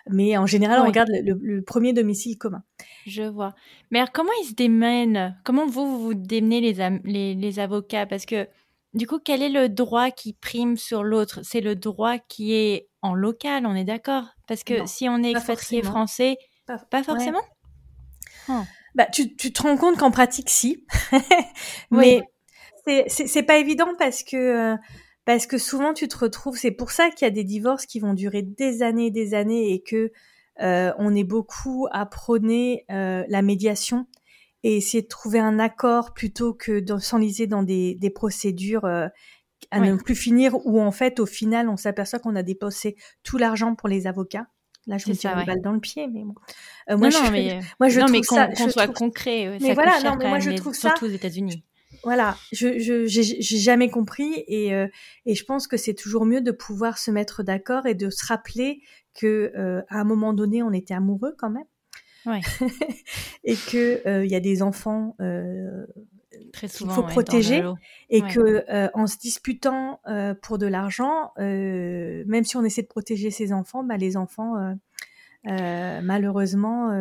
Mais en général, on regarde le, premier domicile commun. Je vois. Mais alors, comment ils se démènent? Comment vous, vous, vous démenez les, les, les avocats? Parce que du coup, quel est le droit qui prime sur l'autre? C'est le droit qui est en local, on est d'accord? Parce que si on est expatrié français, pas, forcément? oh. bah, tu, tu, te rends compte qu'en pratique, si. Mais c'est pas évident parce que... Euh, parce que souvent tu te retrouves, c'est pour ça qu'il y a des divorces qui vont durer des années et des années et que euh, on est beaucoup à prôner euh, la médiation et essayer de trouver un accord plutôt que de s'enliser dans des, des procédures euh, à ne plus finir où en fait au final on s'aperçoit qu'on a dépensé tout l'argent pour les avocats. Là, je me tire une balle dans le pied, mais bon. Moi, non, je, mais, moi, je non, trouve mais qu'on soit concret. Mais ça voilà, non, mais moi, je trouve ça. Surtout aux États-Unis. Voilà, je je j'ai jamais compris et euh, et je pense que c'est toujours mieux de pouvoir se mettre d'accord et de se rappeler que euh, à un moment donné on était amoureux quand même Ouais. et que il euh, y a des enfants euh, qu'il faut protéger et que euh, en se disputant euh, pour de l'argent, euh, même si on essaie de protéger ses enfants, bah, les enfants malheureusement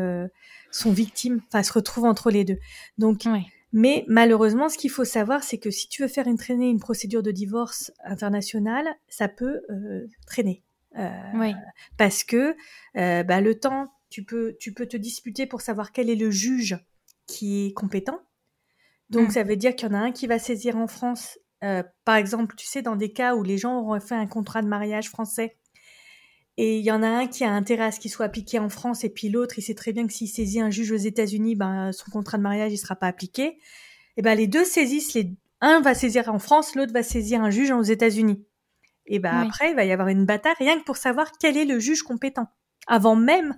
sont victimes, enfin se retrouvent entre les deux. Donc Mais malheureusement, ce qu'il faut savoir, c'est que si tu veux faire une traîner une procédure de divorce internationale, ça peut traîner. Euh, Parce que bah, le temps tu peux, tu peux te disputer pour savoir quel est le juge qui est compétent. Donc, mm. ça veut dire qu'il y en a un qui va saisir en France, euh, par exemple, tu sais, dans des cas où les gens auront fait un contrat de mariage français, et il y en a un qui a intérêt à ce qu'il soit appliqué en France, et puis l'autre, il sait très bien que s'il saisit un juge aux États-Unis, ben, son contrat de mariage, il sera pas appliqué. Et ben, les deux saisissent, les... un va saisir en France, l'autre va saisir un juge aux États-Unis. Et ben, après, il va y avoir une bataille rien que pour savoir quel est le juge compétent. Avant même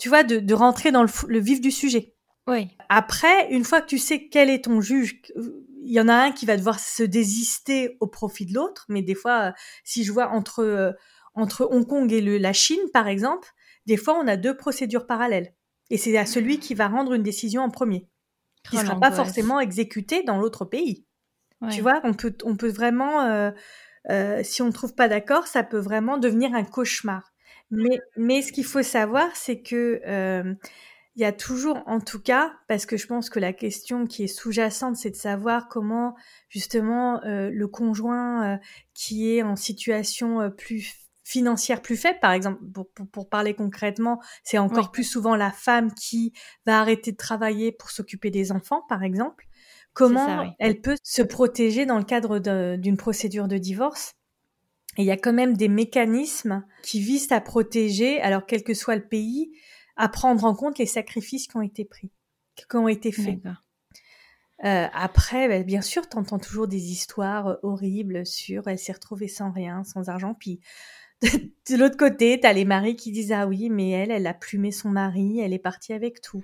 tu vois, de, de rentrer dans le, vif du sujet. Oui. Après, une fois que tu sais quel est ton juge, il y en a un qui va devoir se désister au profit de l'autre. Mais des fois, si je vois entre euh, entre Hong Kong et le, la Chine, par exemple, des fois on a deux procédures parallèles. Et c'est à celui qui va rendre une décision en premier, qui ne oh, sera pas forcément exécuté dans l'autre pays. Tu vois, on peut on peut vraiment, euh, euh, si on ne trouve pas d'accord, ça peut vraiment devenir un cauchemar. Mais, mais ce qu'il faut savoir, c'est que euh, il y a toujours, en tout cas, parce que je pense que la question qui est sous-jacente, c'est de savoir comment justement le conjoint qui est en situation plus financière plus faible, par exemple, pour, pour, parler concrètement, c'est encore plus souvent la femme qui va arrêter de travailler pour s'occuper des enfants, par exemple. Comment elle peut se protéger dans le cadre d'une procédure de divorce? Il y a quand même des mécanismes qui visent à protéger, alors quel que soit le pays, à prendre en compte les sacrifices qui ont été pris, qui ont été faits. Euh, après, bah, bien sûr, tu entends toujours des histoires euh, horribles sur elle s'est retrouvée sans rien, sans argent. Puis de l'autre côté, tu as les maris qui disent ah oui, mais elle, elle a plumé son mari, elle est partie avec tout.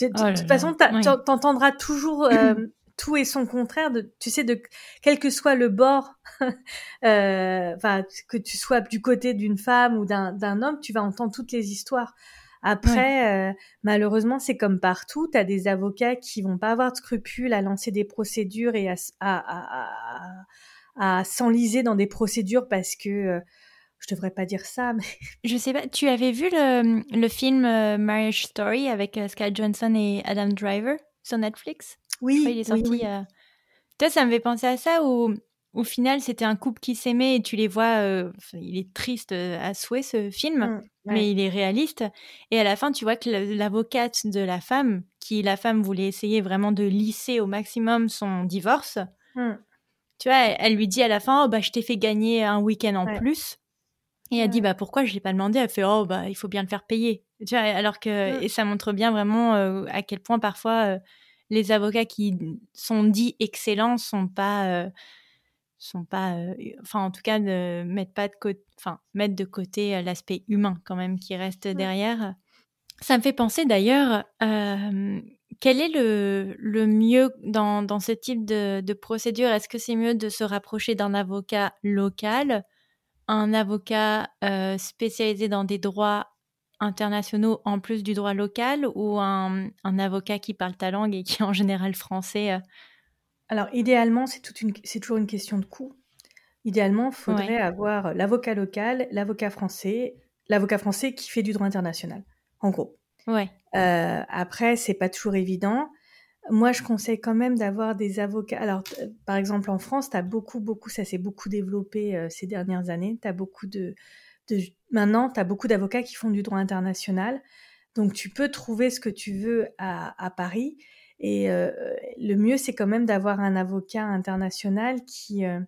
De, oh toute façon, tu entendras toujours euh, tout et son contraire. De, tu sais, de quel que soit le bord, enfin que tu sois du côté d'une femme ou d'un homme, tu vas entendre toutes les histoires. Après, euh, malheureusement, c'est comme partout. Tu as des avocats qui vont pas avoir de scrupules à lancer des procédures et à, à, à, s'enliser dans des procédures parce que euh, je devrais pas dire ça, mais je sais pas. Tu avais vu le, le film euh, Marriage Story avec Scott Johnson et Adam Driver sur Netflix? Oui, il est sorti. Toi, ça me fait penser à ça où au final, c'était un couple qui s'aimait et tu les vois. Euh, il est triste euh, à souhait ce film, mmh, mais il est réaliste. Et à la fin, tu vois que l'avocate de la femme, qui la femme voulait essayer vraiment de lisser au maximum son divorce, mmh. tu vois, elle, lui dit à la fin, oh bah je t'ai fait gagner un week-end en plus. Et elle dit bah pourquoi je l'ai pas demandé? Elle fait oh bah il faut bien le faire payer. Tu vois, alors que et ça montre bien vraiment euh, à quel point parfois les avocats qui sont dits excellents sont pas sont pas, euh, enfin en tout cas ne mettent pas de côté, enfin mettre de côté euh, l'aspect humain quand même qui reste derrière. Ça me fait penser d'ailleurs, euh, quel est le, le mieux dans, dans ce type de, de procédure? Est-ce que c'est mieux de se rapprocher d'un avocat local, un avocat spécialisé dans des droits internationaux en plus du droit local ou un, un, avocat qui parle ta langue et qui est en général français alors, idéalement, c'est toujours une question de coût. Idéalement, il faudrait avoir l'avocat local, l'avocat français, l'avocat français qui fait du droit international, en gros. Ouais. Euh, après, c'est pas toujours évident. Moi, je conseille quand même d'avoir des avocats. Alors, par exemple, en France, tu beaucoup, beaucoup, ça s'est beaucoup développé euh, ces dernières années. Tu beaucoup de, maintenant, tu as beaucoup d'avocats qui font du droit international. Donc, tu peux trouver ce que tu veux à, Paris. Et euh, le mieux, c'est quand même d'avoir un avocat international qui, euh,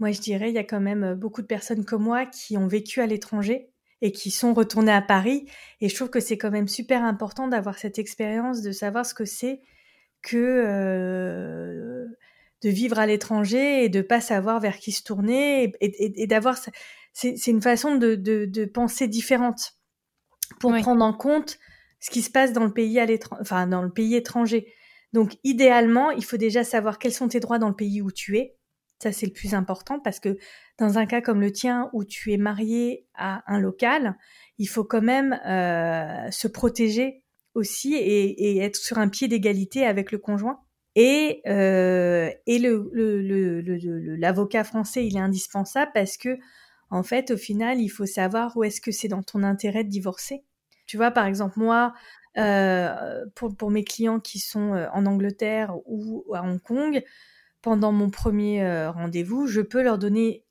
moi je dirais, il y a quand même euh, beaucoup de personnes comme moi qui ont vécu à l'étranger et qui sont retournées à Paris. Et je trouve que c'est quand même super important d'avoir cette expérience, de savoir ce que c'est que de vivre à l'étranger et de pas savoir vers qui se tourner et, et, d'avoir c'est une façon de, de, de, penser différente pour prendre en compte ce qui se passe dans le pays à l'étranger, enfin dans le pays étranger. Donc idéalement, il faut déjà savoir quels sont tes droits dans le pays où tu es. Ça c'est le plus important parce que dans un cas comme le tien où tu es marié à un local, il faut quand même euh, se protéger aussi et, être sur un pied d'égalité avec le conjoint. Et, euh, et le, l'avocat français, il est indispensable parce que, en fait, au final, il faut savoir où est-ce que c'est dans ton intérêt de divorcer. Tu vois, par exemple, moi, euh, pour, pour, mes clients qui sont euh, en Angleterre ou à Hong Kong, pendant mon premier rendez-vous, je peux leur donner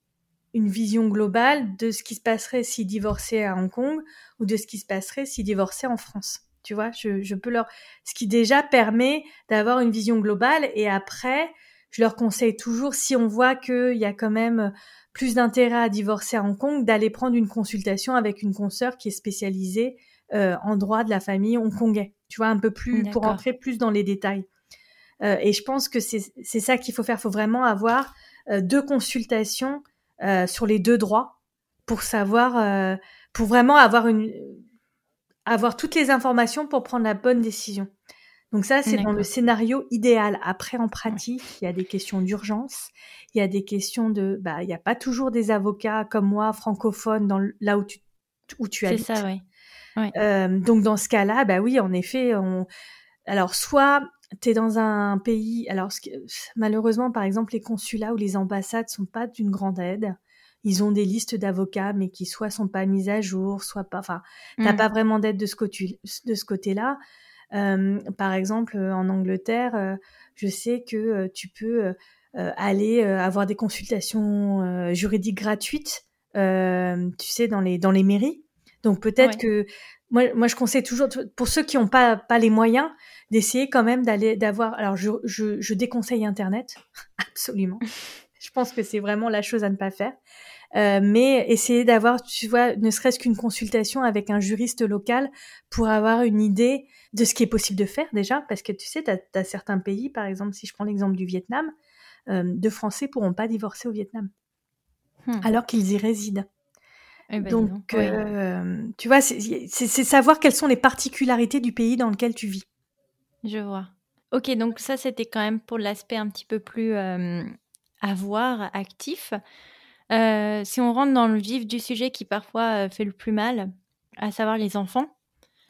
une vision globale de ce qui se passerait s'ils divorçaient à Hong Kong ou de ce qui se passerait s'ils divorçaient en France. Tu vois, je, je peux leur... Ce qui déjà permet d'avoir une vision globale et après, je leur conseille toujours, si on voit qu'il y a quand même plus d'intérêt à divorcer à Hong Kong, d'aller prendre une consultation avec une consoeur qui est spécialisée euh, en droit de la famille hongkongais. Tu vois, un peu plus pour entrer plus dans les détails. Euh, et je pense que c'est ça qu'il faut faire. Il faut vraiment avoir euh, deux consultations sur les deux droits pour savoir, pour vraiment avoir une, avoir toutes les informations pour prendre la bonne décision. Donc ça, c'est dans le scénario idéal. Après, en pratique, il y a des questions d'urgence, il y a des questions de, bah, il n'y a pas toujours des avocats comme moi, francophones, dans là où tu, où tu habites. C'est ça, oui. Euh, donc dans ce cas-là, bah oui, en effet, on... alors soit tu es dans un pays, alors malheureusement, par exemple, les consulats ou les ambassades sont pas d'une grande aide. Ils ont des listes d'avocats, mais qui soit sont pas mises à jour, soit pas. Enfin, t'as mmh. pas vraiment d'aide de ce côté, de ce côté-là. Euh, par exemple, en Angleterre, euh, je sais que tu peux aller avoir des consultations juridiques gratuites, tu sais, dans les dans les mairies. Donc peut-être que moi, moi, je conseille toujours pour ceux qui n'ont pas pas les moyens d'essayer quand même d'aller d'avoir. Alors je, je, je déconseille Internet absolument. Je pense que c'est vraiment la chose à ne pas faire. Euh, mais essayer d'avoir, tu vois, ne serait-ce qu'une consultation avec un juriste local pour avoir une idée de ce qui est possible de faire déjà, parce que tu sais, tu as, certains pays, par exemple, si je prends l'exemple du Vietnam, euh, deux Français pourront pas divorcer au Vietnam, hmm. alors qu'ils y résident. Eh ben, donc, euh, tu vois, c'est savoir quelles sont les particularités du pays dans lequel tu vis. Je vois. Ok, donc ça, c'était quand même pour l'aspect un petit peu plus euh, à voir, actif. Euh, si on rentre dans le vif du sujet qui parfois fait le plus mal, à savoir les enfants,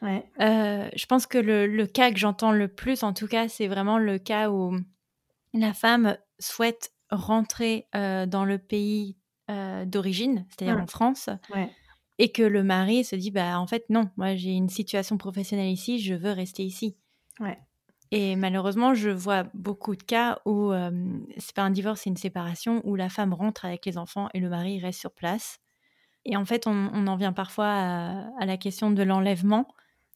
ouais. je pense que le, le cas que j'entends le plus, en tout cas, c'est vraiment le cas où la femme souhaite rentrer dans le pays euh, d'origine, c'est-à-dire en France, et que le mari se dit bah en fait non, moi j'ai une situation professionnelle ici, je veux rester ici. Et malheureusement, je vois beaucoup de cas où euh, c'est pas un divorce, c'est une séparation où la femme rentre avec les enfants et le mari reste sur place. Et en fait, on, en vient parfois à, la question de l'enlèvement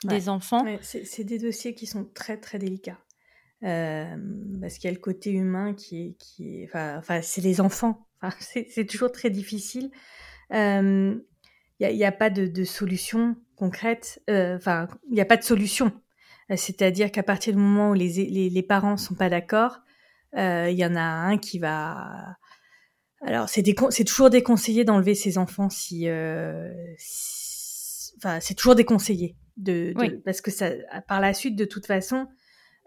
des enfants. c'est des dossiers qui sont très très délicats. Euh, parce qu'il y a le côté humain qui est, qui est, enfin, c'est les enfants c'est toujours très difficile. Il n'y a, pas de, solution concrète. Euh, enfin, il n'y a pas de solution. Euh, c'est-à-dire qu'à partir du moment où les, les, les parents sont pas d'accord, euh, il y en a un qui va. Alors, c'est toujours déconseillé d'enlever ses enfants si. Enfin, c'est toujours déconseillé de, parce que ça, par la suite, de toute façon,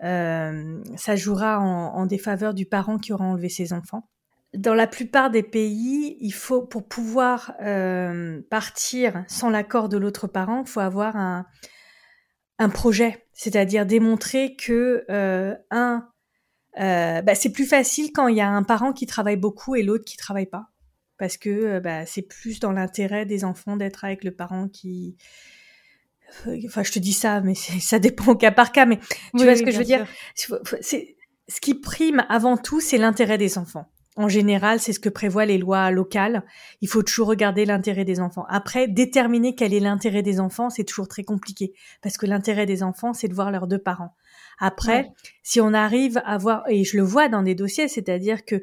ça jouera en, en défaveur du parent qui aura enlevé ses enfants dans la plupart des pays, il faut pour pouvoir euh, partir sans l'accord de l'autre parent, il faut avoir un, un projet, c'est-à-dire démontrer que euh, un, euh, bah, c'est plus facile quand il y a un parent qui travaille beaucoup et l'autre qui travaille pas, parce que euh, bah, c'est plus dans l'intérêt des enfants d'être avec le parent qui Enfin, je te dis ça, mais ça dépend au cas par cas. Mais tu vois ce que je veux dire? C'est ce qui prime avant tout, c'est l'intérêt des enfants. En général, c'est ce que prévoient les lois locales. Il faut toujours regarder l'intérêt des enfants. Après, déterminer quel est l'intérêt des enfants, c'est toujours très compliqué parce que l'intérêt des enfants, c'est de voir leurs deux parents. Après, si on arrive à voir, et je le vois dans des dossiers, c'est-à-dire que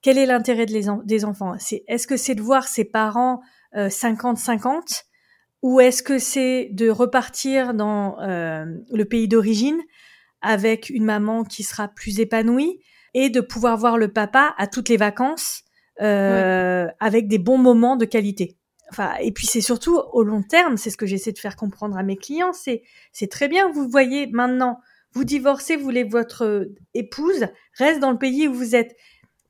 quel est l'intérêt des enfants? C'est est-ce que c'est de voir ses parents 50-50 euh, ou est-ce que c'est de repartir dans euh, le pays d'origine avec une maman qui sera plus épanouie? Et de pouvoir voir le papa à toutes les vacances euh, avec des bons moments de qualité. Enfin, et puis c'est surtout au long terme, c'est ce que j'essaie de faire comprendre à mes clients, c'est c'est très bien, vous voyez maintenant, vous divorcez, vous voulez votre épouse reste dans le pays où vous êtes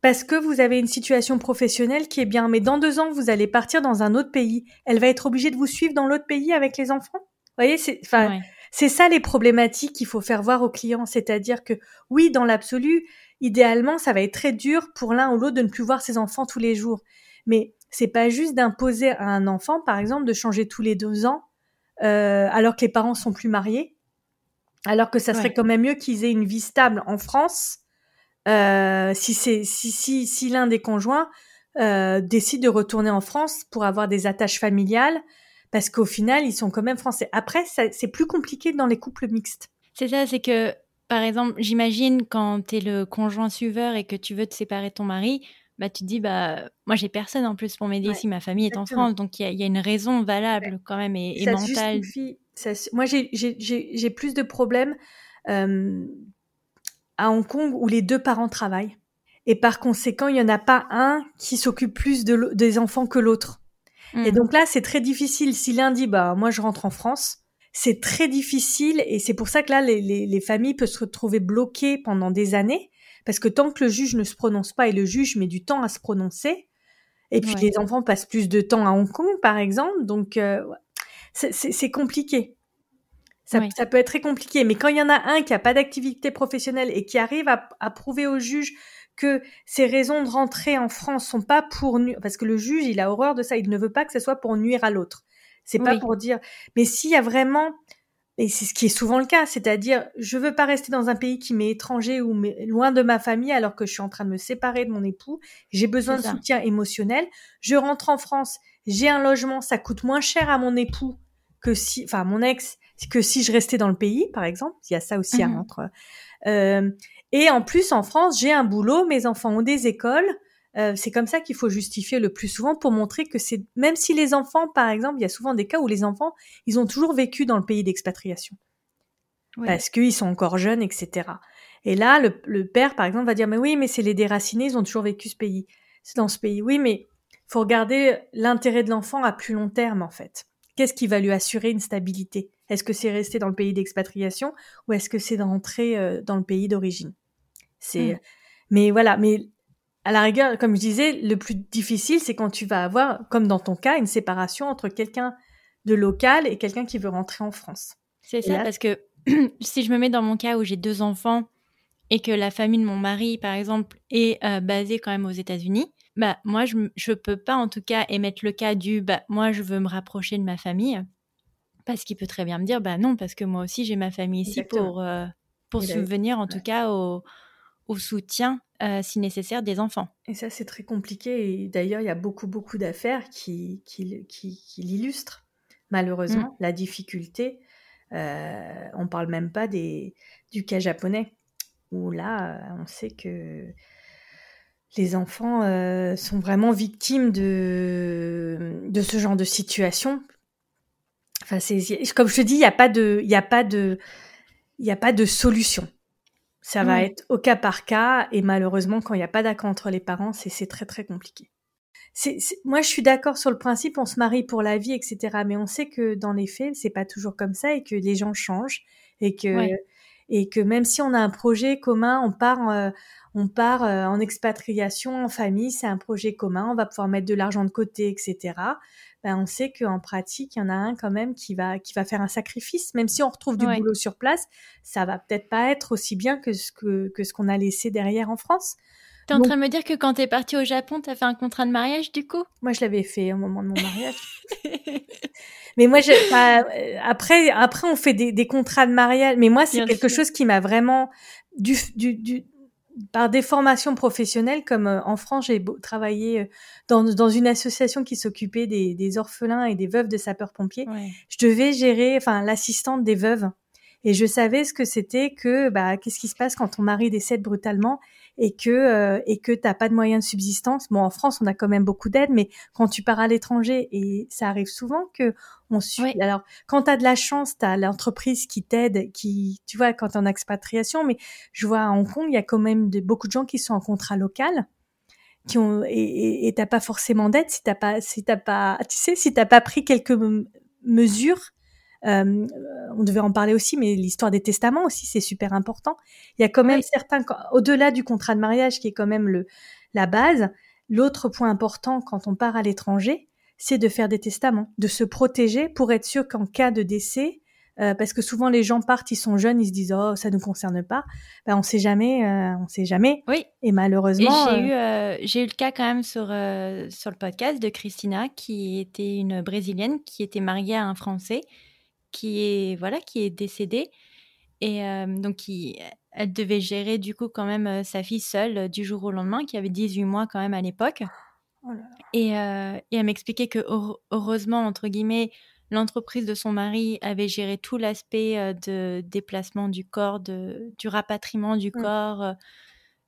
parce que vous avez une situation professionnelle qui est bien, mais dans deux ans vous allez partir dans un autre pays, elle va être obligée de vous suivre dans l'autre pays avec les enfants. Vous voyez, c'est enfin c'est ça les problématiques qu'il faut faire voir aux clients, c'est-à-dire que oui, dans l'absolu, idéalement, ça va être très dur pour l'un ou l'autre de ne plus voir ses enfants tous les jours. Mais c'est pas juste d'imposer à un enfant, par exemple, de changer tous les deux ans, euh, alors que les parents sont plus mariés, alors que ça serait quand même mieux qu'ils aient une vie stable en France, euh, si c'est si si si l'un des conjoints euh, décide de retourner en France pour avoir des attaches familiales, parce qu'au final ils sont quand même français. Après, c'est plus compliqué dans les couples mixtes. C'est ça, c'est que par exemple, j'imagine quand tu es le conjoint suiveur et que tu veux te séparer de ton mari, bah, tu te dis, bah, moi, j'ai personne en plus pour m'aider si ma famille est en France. Donc, il y, a une raison valable quand même et, mentale. moi, j'ai plus de problèmes euh, à Hong Kong où les deux parents travaillent. Et par conséquent, il n'y en a pas un qui s'occupe plus de, des enfants que l'autre. Et mmh. donc là, c'est très difficile. Si l'un dit, bah, moi, je rentre en France, c'est très difficile et c'est pour ça que là, les, les, familles peuvent se retrouver bloquées pendant des années parce que tant que le juge ne se prononce pas et le juge met du temps à se prononcer, et puis les enfants passent plus de temps à Hong Kong, par exemple, donc euh, c'est compliqué. Ça, ça, peut être très compliqué, mais quand il y en a un qui a pas d'activité professionnelle et qui arrive à, à, prouver au juge que ses raisons de rentrer en France sont pas pour nuire, parce que le juge il a horreur de ça, il ne veut pas que ce soit pour nuire à l'autre. C'est pas pour dire. Mais s'il y a vraiment, et c'est ce qui est souvent le cas, c'est-à-dire, je veux pas rester dans un pays qui m'est étranger ou loin de ma famille alors que je suis en train de me séparer de mon époux. J'ai besoin de soutien émotionnel. Je rentre en France, j'ai un logement, ça coûte moins cher à mon époux que si, enfin, mon ex, que si je restais dans le pays, par exemple. Il y a ça aussi à entre. Mmh euh, et en plus, en France, j'ai un boulot, mes enfants ont des écoles. Euh, c'est comme ça qu'il faut justifier le plus souvent pour montrer que c'est même si les enfants, par exemple, il y a souvent des cas où les enfants, ils ont toujours vécu dans le pays d'expatriation parce qu'ils sont encore jeunes, etc. Et là, le, père, par exemple, va dire mais oui, mais c'est les déracinés, ils ont toujours vécu ce pays, c'est dans ce pays. Oui, mais faut regarder l'intérêt de l'enfant à plus long terme en fait. Qu'est-ce qui va lui assurer une stabilité? Est-ce que c'est rester dans le pays d'expatriation ou est-ce que c'est d'entrer euh, dans le pays d'origine? C'est, mmh. mais voilà, mais à la rigueur, comme je disais, le plus difficile, c'est quand tu vas avoir, comme dans ton cas, une séparation entre quelqu'un de local et quelqu'un qui veut rentrer en France. C'est ça, parce que si je me mets dans mon cas où j'ai deux enfants et que la famille de mon mari, par exemple, est euh, basée quand même aux États-Unis, bah moi je je peux pas en tout cas émettre le cas du bah moi je veux me rapprocher de ma famille parce qu'il peut très bien me dire bah non parce que moi aussi j'ai ma famille ici pour euh, pour subvenir en tout cas au au soutien euh, si nécessaire des enfants. Et ça, c'est très compliqué. Et d'ailleurs, il y a beaucoup, beaucoup d'affaires qui, qui, qui, l'illustrent, malheureusement, mm. la difficulté. Euh, on parle même pas des, du cas japonais, où là, euh, on sait que les enfants euh, sont vraiment victimes de, de ce genre de situation. Enfin, c'est, comme je te dis, il n'y a pas de, il a pas de, il a pas de solution. Ça va être au cas par cas et malheureusement, quand il n'y a pas d'accord entre les parents, c'est très très compliqué. Moi, je suis d'accord sur le principe, on se marie pour la vie, etc. Mais on sait que dans les faits, c'est pas toujours comme ça et que les gens changent et que et que même si on a un projet commun, on part, euh, on part euh, en expatriation, en famille, c'est un projet commun, on va pouvoir mettre de l'argent de côté, etc. Ben, on sait qu'en pratique, il y en a un quand même qui va, qui va faire un sacrifice. Même si on retrouve du boulot sur place, ça va peut-être pas être aussi bien que ce que, que ce qu'on a laissé derrière en France. T'es en train de me dire que quand t'es partie au Japon, t'as fait un contrat de mariage du coup? Moi, je l'avais fait au moment de mon mariage. mais moi, je, euh, après, après, on fait des, des, contrats de mariage. Mais moi, c'est quelque chose qui m'a vraiment du, du, du, par des formations professionnelles, comme euh, en France, j'ai travaillé euh, dans, dans, une association qui s'occupait des, des, orphelins et des veuves de sapeurs-pompiers. Je devais gérer, enfin, l'assistante des veuves. Et je savais ce que c'était que, bah, qu'est-ce qui se passe quand ton mari décède brutalement et que euh, et que t'as pas de moyens de subsistance. Bon, en France, on a quand même beaucoup d'aide, mais quand tu pars à l'étranger, et ça arrive souvent que on suit. Alors, quand t'as de la chance, t'as l'entreprise qui t'aide, qui, tu vois, quand t'es en expatriation. Mais je vois à Hong Kong, il y a quand même de, beaucoup de gens qui sont en contrat local qui ont et t'as pas forcément d'aide si t'as pas si t'as pas tu sais si t'as pas pris quelques mesures euh, on devait en parler aussi, mais l'histoire des testaments aussi, c'est super important. Il y a quand même certains, au-delà du contrat de mariage qui est quand même le, la base, l'autre point important quand on part à l'étranger, c'est de faire des testaments, de se protéger pour être sûr qu'en cas de décès, euh, parce que souvent les gens partent, ils sont jeunes, ils se disent oh ça ne nous concerne pas. Ben on sait jamais, euh, on sait jamais. Oui. Et malheureusement. j'ai eu j'ai eu le cas quand même sur sur le podcast de Christina qui était une brésilienne qui était mariée à un Français qui est voilà qui est décédée et euh, donc qui, elle devait gérer du coup quand même sa fille seule du jour au lendemain qui avait 18 mois quand même à l'époque oh et, et, elle m'expliquait que heureusement entre guillemets l'entreprise de son mari avait géré tout l'aspect de déplacement du corps de, du rapatriement du mmh. corps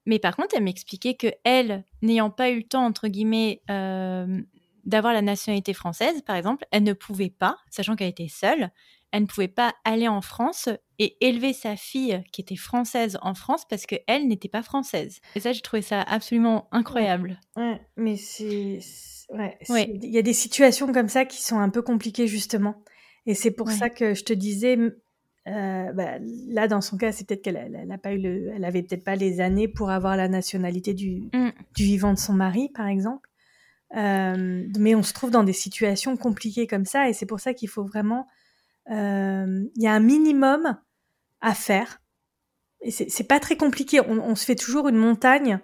mais par contre elle m'expliquait que elle n'ayant pas eu le temps entre guillemets d'avoir la nationalité française, par exemple, elle ne pouvait pas, sachant qu'elle était seule, elle ne pouvait pas aller en France et élever sa fille qui était française en France parce qu'elle n'était pas française. Et ça, j'ai trouvé ça absolument incroyable. Ouais, mais c'est... Ouais, il y a des situations comme ça qui sont un peu compliquées justement. Et c'est pour ça que je te disais, euh, bah, là dans son cas, c'est peut-être qu'elle elle, pas eu le, elle avait peut-être pas les années pour avoir la nationalité du, mm. du vivant de son mari, par exemple. Euh, mais on se trouve dans des situations compliquées comme ça, et c'est pour ça qu'il faut vraiment il y a un minimum à faire. Et c'est pas très compliqué. On, se fait toujours une montagne,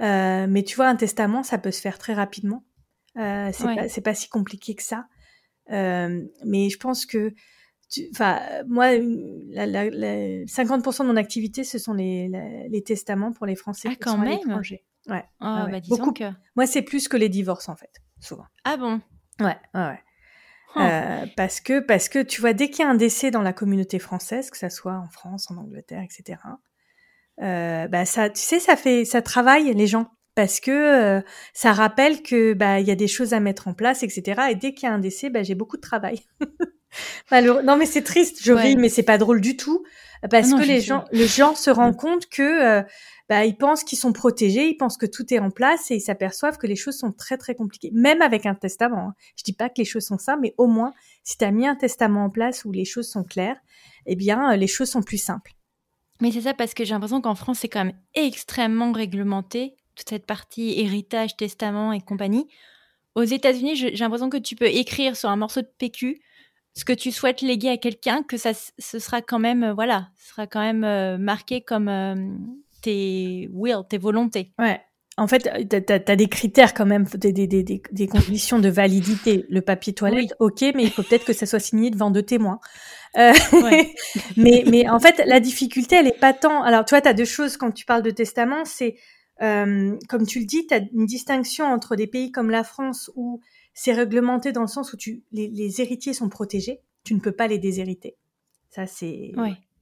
euh, mais tu vois, un testament, ça peut se faire très rapidement. Euh, c'est pas, pas, si compliqué que ça. Euh, mais je pense que, enfin, moi, la, la, 50% de mon activité, ce sont les, les testaments pour les Français ah, quand même. Ouais. Oh, bah, Beaucoup. Que... Moi, c'est plus que les divorces en fait, souvent. Ah bon? Ouais, ouais, ouais. Euh, parce que parce que tu vois dès qu'il y a un décès dans la communauté française, que ça soit en France, en Angleterre, etc. Euh, bah ça, tu sais, ça fait ça travaille les gens parce que ça rappelle que bah il y a des choses à mettre en place, etc. Et dès qu'il y a un décès, bah, j'ai beaucoup de travail. non mais c'est triste, je ris, mais c'est pas drôle du tout parce que les gens, les gens se rendent compte que bah, ils pensent qu'ils sont protégés, ils pensent que tout est en place et ils s'aperçoivent que les choses sont très très compliquées. Même avec un testament. Hein. Je dis pas que les choses sont simples, mais au moins si tu as mis un testament en place où les choses sont claires, eh bien les choses sont plus simples. Mais c'est ça parce que j'ai l'impression qu'en France c'est quand même extrêmement réglementé toute cette partie héritage, testament et compagnie. Aux États-Unis, j'ai l'impression que tu peux écrire sur un morceau de PQ ce que tu souhaites léguer à quelqu'un, que ça, ce sera quand même, euh, voilà, sera quand même euh, marqué comme euh, tes will, tes volontés. Ouais. En fait, tu as, des critères quand même, des, des, des, des, conditions de validité. Le papier toilette, ok, mais il faut peut-être que ça soit signé devant deux témoins. Euh, mais, mais en fait, la difficulté, elle est pas tant. Alors, tu vois, tu as deux choses quand tu parles de testament. C'est, euh, comme tu le dis, tu as une distinction entre des pays comme la France où c'est réglementé dans le sens où tu, les, les, héritiers sont protégés. Tu ne peux pas les déshériter. Ça, c'est.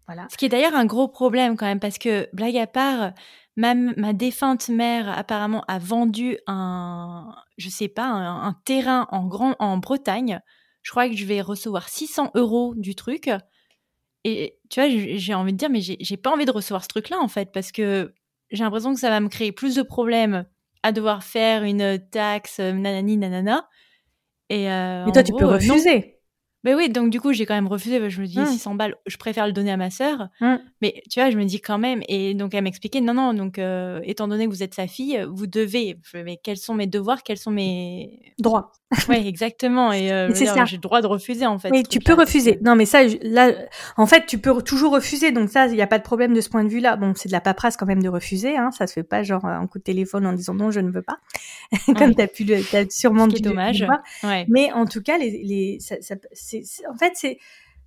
Voilà. Ce qui est d'ailleurs un gros problème quand même, parce que, blague à part, ma, ma défunte mère apparemment a vendu un, je sais pas, un, terrain en, grand, en Bretagne. Je crois que je vais recevoir 600 euros du truc. Et tu vois, j'ai envie de dire, mais j'ai pas envie de recevoir ce truc-là en fait, parce que j'ai l'impression que ça va me créer plus de problèmes à devoir faire une taxe nanani nanana. Et euh, mais toi, tu peux refuser. Ben oui, donc du coup, j'ai quand même refusé. Je me dis, 600 mmh. balles, je préfère le donner à ma sœur. Mmh. Mais tu vois, je me dis quand même. Et donc, elle m'expliquait, non, non, donc, euh, étant donné que vous êtes sa fille, vous devez. Mais quels sont mes devoirs Quels sont mes. Droits. Oui, exactement. Et euh, j'ai le droit de refuser, en fait. Oui, tu peux refuser. Non, mais ça, là, en fait, tu peux toujours refuser. Donc ça, il n'y a pas de problème de ce point de vue-là. Bon, c'est de la paperasse quand même de refuser. Hein. Ça se fait pas genre un coup de téléphone en disant non, je ne veux pas. Comme tu as pu le, as sûrement dit. dommage. Ouais. Mais en tout cas, les, les, ça, ça, c'est, en fait, c'est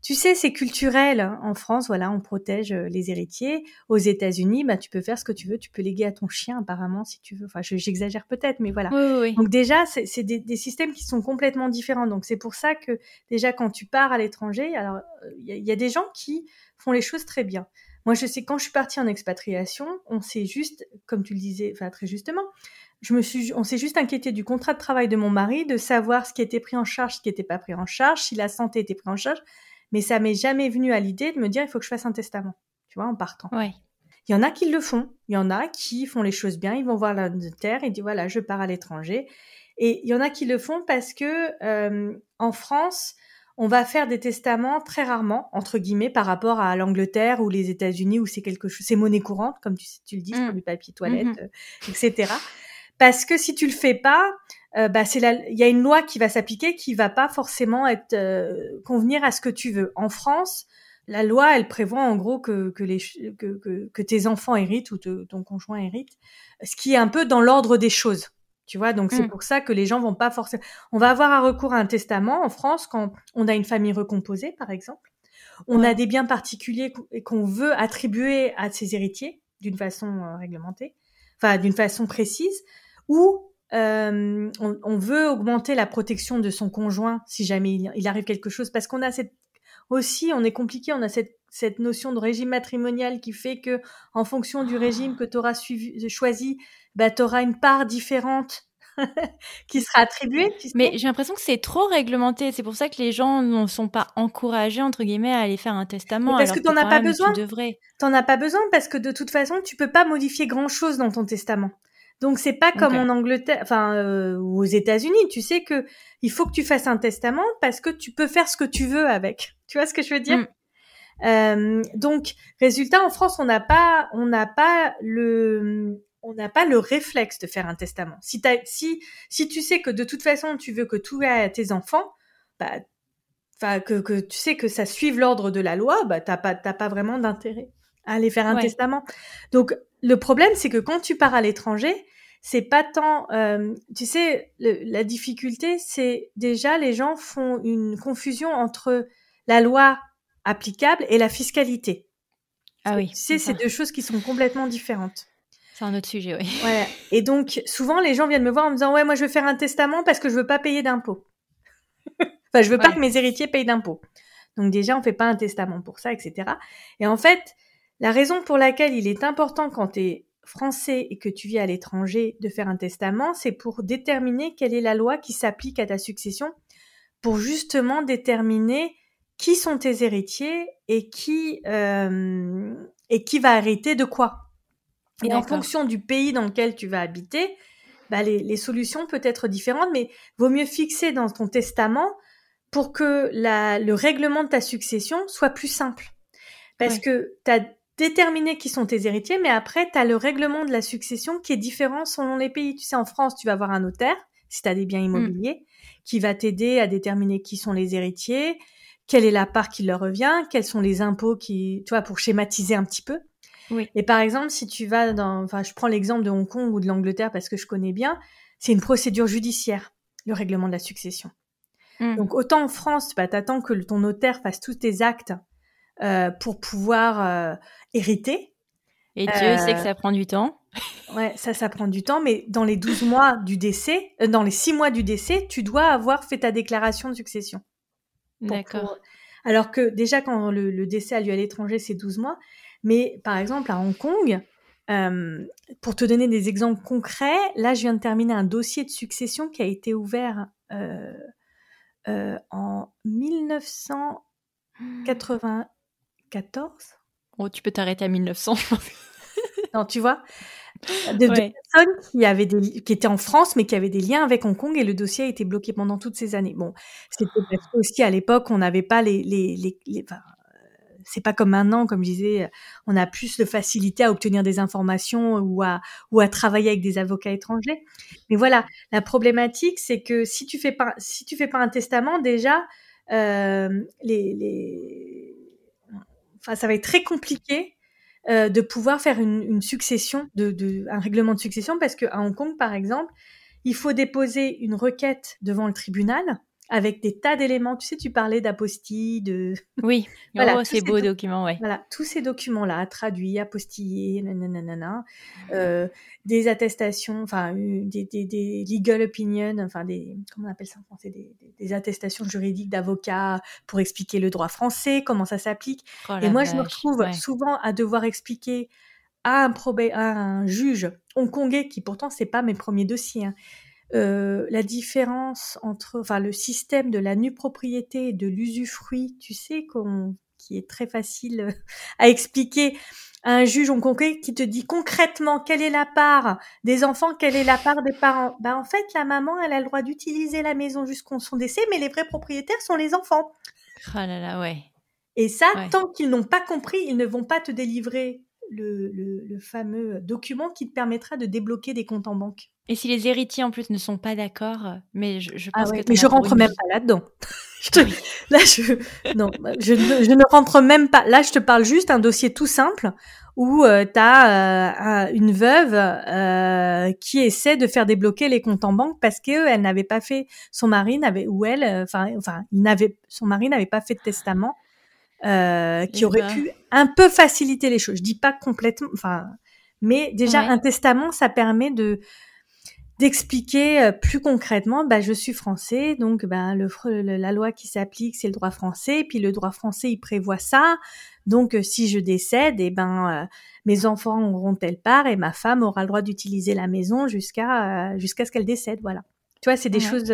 tu sais, c'est culturel. En France, voilà, on protège euh, les héritiers. Aux États-Unis, bah, tu peux faire ce que tu veux. Tu peux léguer à ton chien, apparemment, si tu veux. Enfin, j'exagère peut-être, mais voilà. Donc déjà, c'est des, des, systèmes qui sont complètement différents. Donc c'est pour ça que déjà, quand tu pars à l'étranger, alors il y, a des gens qui font les choses très bien. Moi, je sais quand je suis partie en expatriation, on s'est juste, comme tu le disais, enfin très justement, je me suis, on s'est juste inquiété du contrat de travail de mon mari, de savoir ce qui était pris en charge, ce qui n'était pas pris en charge, si la santé était prise en charge mais ça m'est jamais venu à l'idée de me dire il faut que je fasse un testament, tu vois, en partant. Ouais. Il y en a qui le font, il y en a qui font les choses bien, ils vont voir la terre et disent voilà, je pars à l'étranger. Et il y en a qui le font parce que euh, en France, on va faire des testaments très rarement, entre guillemets, par rapport à l'Angleterre ou les États-Unis où c'est quelque chose, c'est monnaie courante, comme tu, tu le dis, mmh. sur du papier toilette, mmh euh, etc. Parce que si tu le fais pas, euh, bah c'est il y a une loi qui va s'appliquer qui va pas forcément être euh, convenir à ce que tu veux. En France, la loi, elle prévoit en gros que, que, les, que, que, que tes enfants héritent ou ton conjoint hérite, ce qui est un peu dans l'ordre des choses. Tu vois, donc c'est mmh. pour ça que les gens vont pas forcément. On va avoir un recours à un testament en France quand on a une famille recomposée, par exemple. On a des biens particuliers qu'on veut attribuer à ses héritiers d'une façon euh, réglementée, d'une façon précise, ou euh, on, veut augmenter la protection de son conjoint si jamais il, arrive quelque chose, parce qu'on a cette aussi, on est compliqué, on a cette, cette notion de régime matrimonial qui fait que en fonction du régime que tu auras choisi, bah, tu auras une part différente qui sera attribuée. Mais j'ai l'impression que c'est trop réglementé. C'est pour ça que les gens ne sont pas encouragés, entre guillemets, à aller faire un testament. parce que tu n'en as pas besoin. Tu devrais. T'en as pas besoin parce que de toute façon, tu peux pas modifier grand chose dans ton testament. Donc c'est pas comme en Angleterre, enfin euh, ou aux États-Unis. Tu sais que il faut que tu fasses un testament parce que tu peux faire ce que tu veux avec. Tu vois ce que je veux dire? Mm. euh, Donc résultat, en France, on n'a pas, on n'a pas le, on n'a pas le réflexe de faire un testament. Si, si, si tu sais que de toute façon tu veux que tout à tes enfants, bah, enfin que, que tu sais que ça suive l'ordre de la loi, bah t'as pas, t'as pas vraiment d'intérêt à aller faire un testament. Donc le problème, c'est que quand tu pars à l'étranger, c'est pas tant, euh, tu sais, la difficulté, c'est déjà les gens font une confusion entre la loi applicable et la fiscalité. Ah oui. Tu sais, c'est deux choses qui sont complètement différentes. C'est un autre sujet, oui. Voilà. Et donc, souvent, les gens viennent me voir en me disant, ouais, moi, je veux faire un testament parce que je veux pas payer d'impôts. enfin, je veux pas que mes héritiers payent d'impôts. Donc, déjà, on fait pas un testament pour ça, etc. Et en fait, la raison pour laquelle il est important quand tu es français et que tu vis à l'étranger, de faire un testament, c'est pour déterminer quelle est la loi qui s'applique à ta succession, pour justement déterminer qui sont tes héritiers et qui euh, et qui va hériter de quoi. Et en fonction du pays dans lequel tu vas habiter, bah les, les, solutions peuvent être différentes, mais vaut mieux fixer dans ton testament pour que la, le règlement de ta succession soit plus simple. Parce que tu as déterminé qui sont tes héritiers, mais après, tu as le règlement de la succession qui est différent selon les pays. Tu sais, en France, tu vas avoir un notaire, si tu as des biens mmh. immobiliers, qui va t'aider à déterminer qui sont les héritiers, quelle est la part qui leur revient, quels sont les impôts qui, tu vois, pour schématiser un petit peu. Oui. Et par exemple, si tu vas dans, enfin, je prends l'exemple de Hong Kong ou de l'Angleterre parce que je connais bien, c'est une procédure judiciaire, le règlement de la succession. Mmh. Donc autant en France, bah, t'attends que ton notaire fasse tous tes actes euh, pour pouvoir euh, hériter. Et Dieu sait que euh, ça prend du temps. Ouais, ça, ça prend du temps, mais dans les 12 mois du décès, dans les 6 mois du décès, tu dois avoir fait ta déclaration de succession. D'accord. Alors que déjà, quand le, décès a lieu à l'étranger, c'est 12 mois. Mais par exemple, à Hong Kong, euh, pour te donner des exemples concrets, là, je viens de terminer un dossier de succession qui a été ouvert euh, euh, en 1994. Oh, tu peux t'arrêter à 1900, je pense. non, tu vois de, personnes qui avaient des, qui étaient en France mais qui avaient des liens avec Hong Kong et le dossier a été bloqué pendant toutes ces années. Bon, c'était parce aussi à l'époque on n'avait pas les, les, les, enfin, c'est pas comme maintenant, comme je disais, on a plus de facilité à obtenir des informations ou à ou à travailler avec des avocats étrangers. Mais voilà, la problématique c'est que si tu fais pas si tu fais pas un testament déjà, euh, les, enfin ça va être très compliqué euh, de pouvoir faire une, succession, de, un règlement de succession, parce qu'à Hong Kong, par exemple, il faut déposer une requête devant le tribunal avec des tas d'éléments. Tu sais, tu parlais d'apostille, de... Oui, voilà, oh, ces beaux documents, ouais. Voilà, tous ces documents-là, traduits, apostillés, nanana, euh, des attestations, enfin, des, des, des, legal opinions, enfin, des, comment on appelle ça en français, des, des attestations juridiques d'avocats pour expliquer le droit français, comment ça s'applique. Oh Et moi, je me retrouve souvent à devoir expliquer à un, probé, à un juge hongkongais, qui pourtant, c'est pas mes premiers dossiers, hein, euh, la différence entre, enfin, le système de la nue propriété et de l'usufruit, tu sais, qui est très facile euh, à expliquer à un juge hongkongais qui te dit concrètement quelle est la part des enfants, quelle est la part des parents. Ben, en fait, la maman, elle a le droit d'utiliser la maison jusqu'au son décès, mais les vrais propriétaires sont les enfants. Oh là là, ouais. Et ça, tant qu'ils n'ont pas compris, ils ne vont pas te délivrer le, le, fameux document qui te permettra de débloquer des comptes en banque. Et si les héritiers en plus ne sont pas d'accord, mais je, je ah pense que mais je rentre même pas là-dedans. Là, je non, je, je, ne rentre même pas. Là, je te parle juste un dossier tout simple où euh, tu as euh, une veuve euh, qui essaie de faire débloquer les comptes en banque parce que elle n'avait pas fait son mari n'avait ou elle, enfin, enfin, n'avait son mari n'avait pas fait de testament euh, qui aurait ben. pu un peu faciliter les choses. Je dis pas complètement, enfin, mais déjà un testament, ça permet de d'expliquer euh, plus concrètement, bah, je suis français, donc bah, le, la loi qui s'applique, c'est le droit français, et puis le droit français, il prévoit ça, donc euh, si je décède, et eh ben mes enfants auront telle part, et ma femme aura le droit d'utiliser la maison jusqu'à jusqu'à ce qu'elle décède, voilà. Tu vois, c'est des choses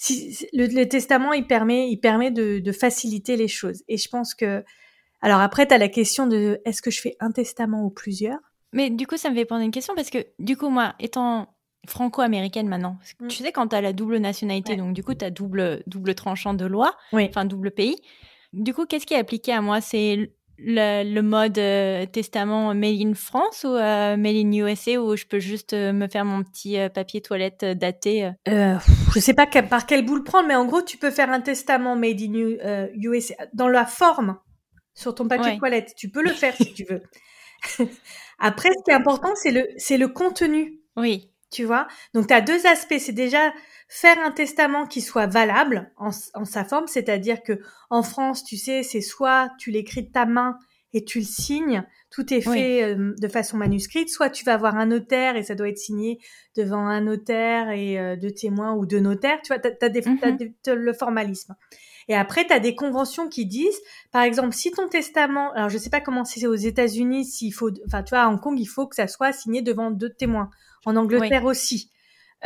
si, le, testament, il permet, il permet de, de, faciliter les choses. Et je pense que, alors après, tu as la question de est-ce que je fais un testament ou plusieurs? Mais du coup, ça me fait prendre une question parce que, du coup, moi, étant franco-américaine maintenant, mm. tu sais, quand tu as la double nationalité, donc du coup, tu as double, double tranchant de loi, enfin, double pays. Du coup, qu'est-ce qui est appliqué à moi? C'est le, mode euh, testament made in France ou euh, made in USA où je peux juste euh, me faire mon petit papier toilette daté Je sais pas par quel bout le prendre, mais en gros, tu peux faire un testament made in USA dans la forme sur ton papier toilette. Tu peux le faire si tu veux. Après, ce qui est important, c'est le, c'est le contenu. Oui. Tu vois? Donc, tu as deux aspects. C'est déjà faire un testament qui soit valable en, sa forme, c'est-à-dire que en France, tu sais, c'est soit tu l'écris de ta main et tu le signes, tout est fait euh, de façon manuscrite, soit tu vas avoir un notaire et ça doit être signé devant un notaire et euh, deux témoins ou deux notaires, tu vois, tu as, mhm. le formalisme. Et après, tu as des conventions qui disent, par exemple, si ton testament, alors je sais pas comment c'est aux États-Unis, s'il faut, enfin, tu vois, à Hong Kong, il faut que ça soit signé devant deux témoins. En Angleterre aussi.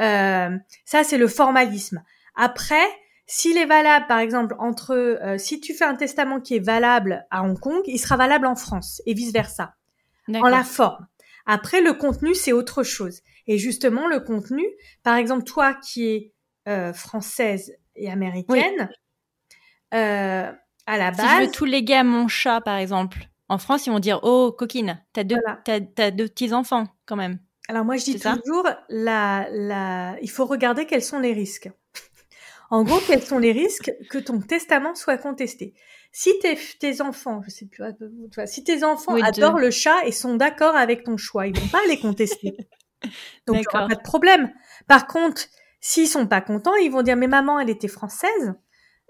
Euh, ça, c'est le formalisme. Après, s'il est valable, par exemple, entre, euh, si tu fais un testament qui est valable à Hong Kong, il sera valable en France et vice versa. En la forme. Après, le contenu, c'est autre chose. Et justement, le contenu, par exemple, toi qui es euh, française et américaine, euh, à la base. Si je veux tout léguer à mon chat, par exemple, en France, ils vont dire Oh, coquine, t'as deux, t'as, deux petits-enfants quand même. Alors, moi, je dis toujours la, la... il faut regarder quels sont les risques. en gros, quels sont les risques que ton testament soit contesté si tes, tes enfants, je sais plus, si tes enfants adorent le chat et sont d'accord avec ton choix, ils vont pas les contester. Donc, il pas de problème. Par contre, s'ils sont pas contents, ils vont dire, mais maman, elle était française,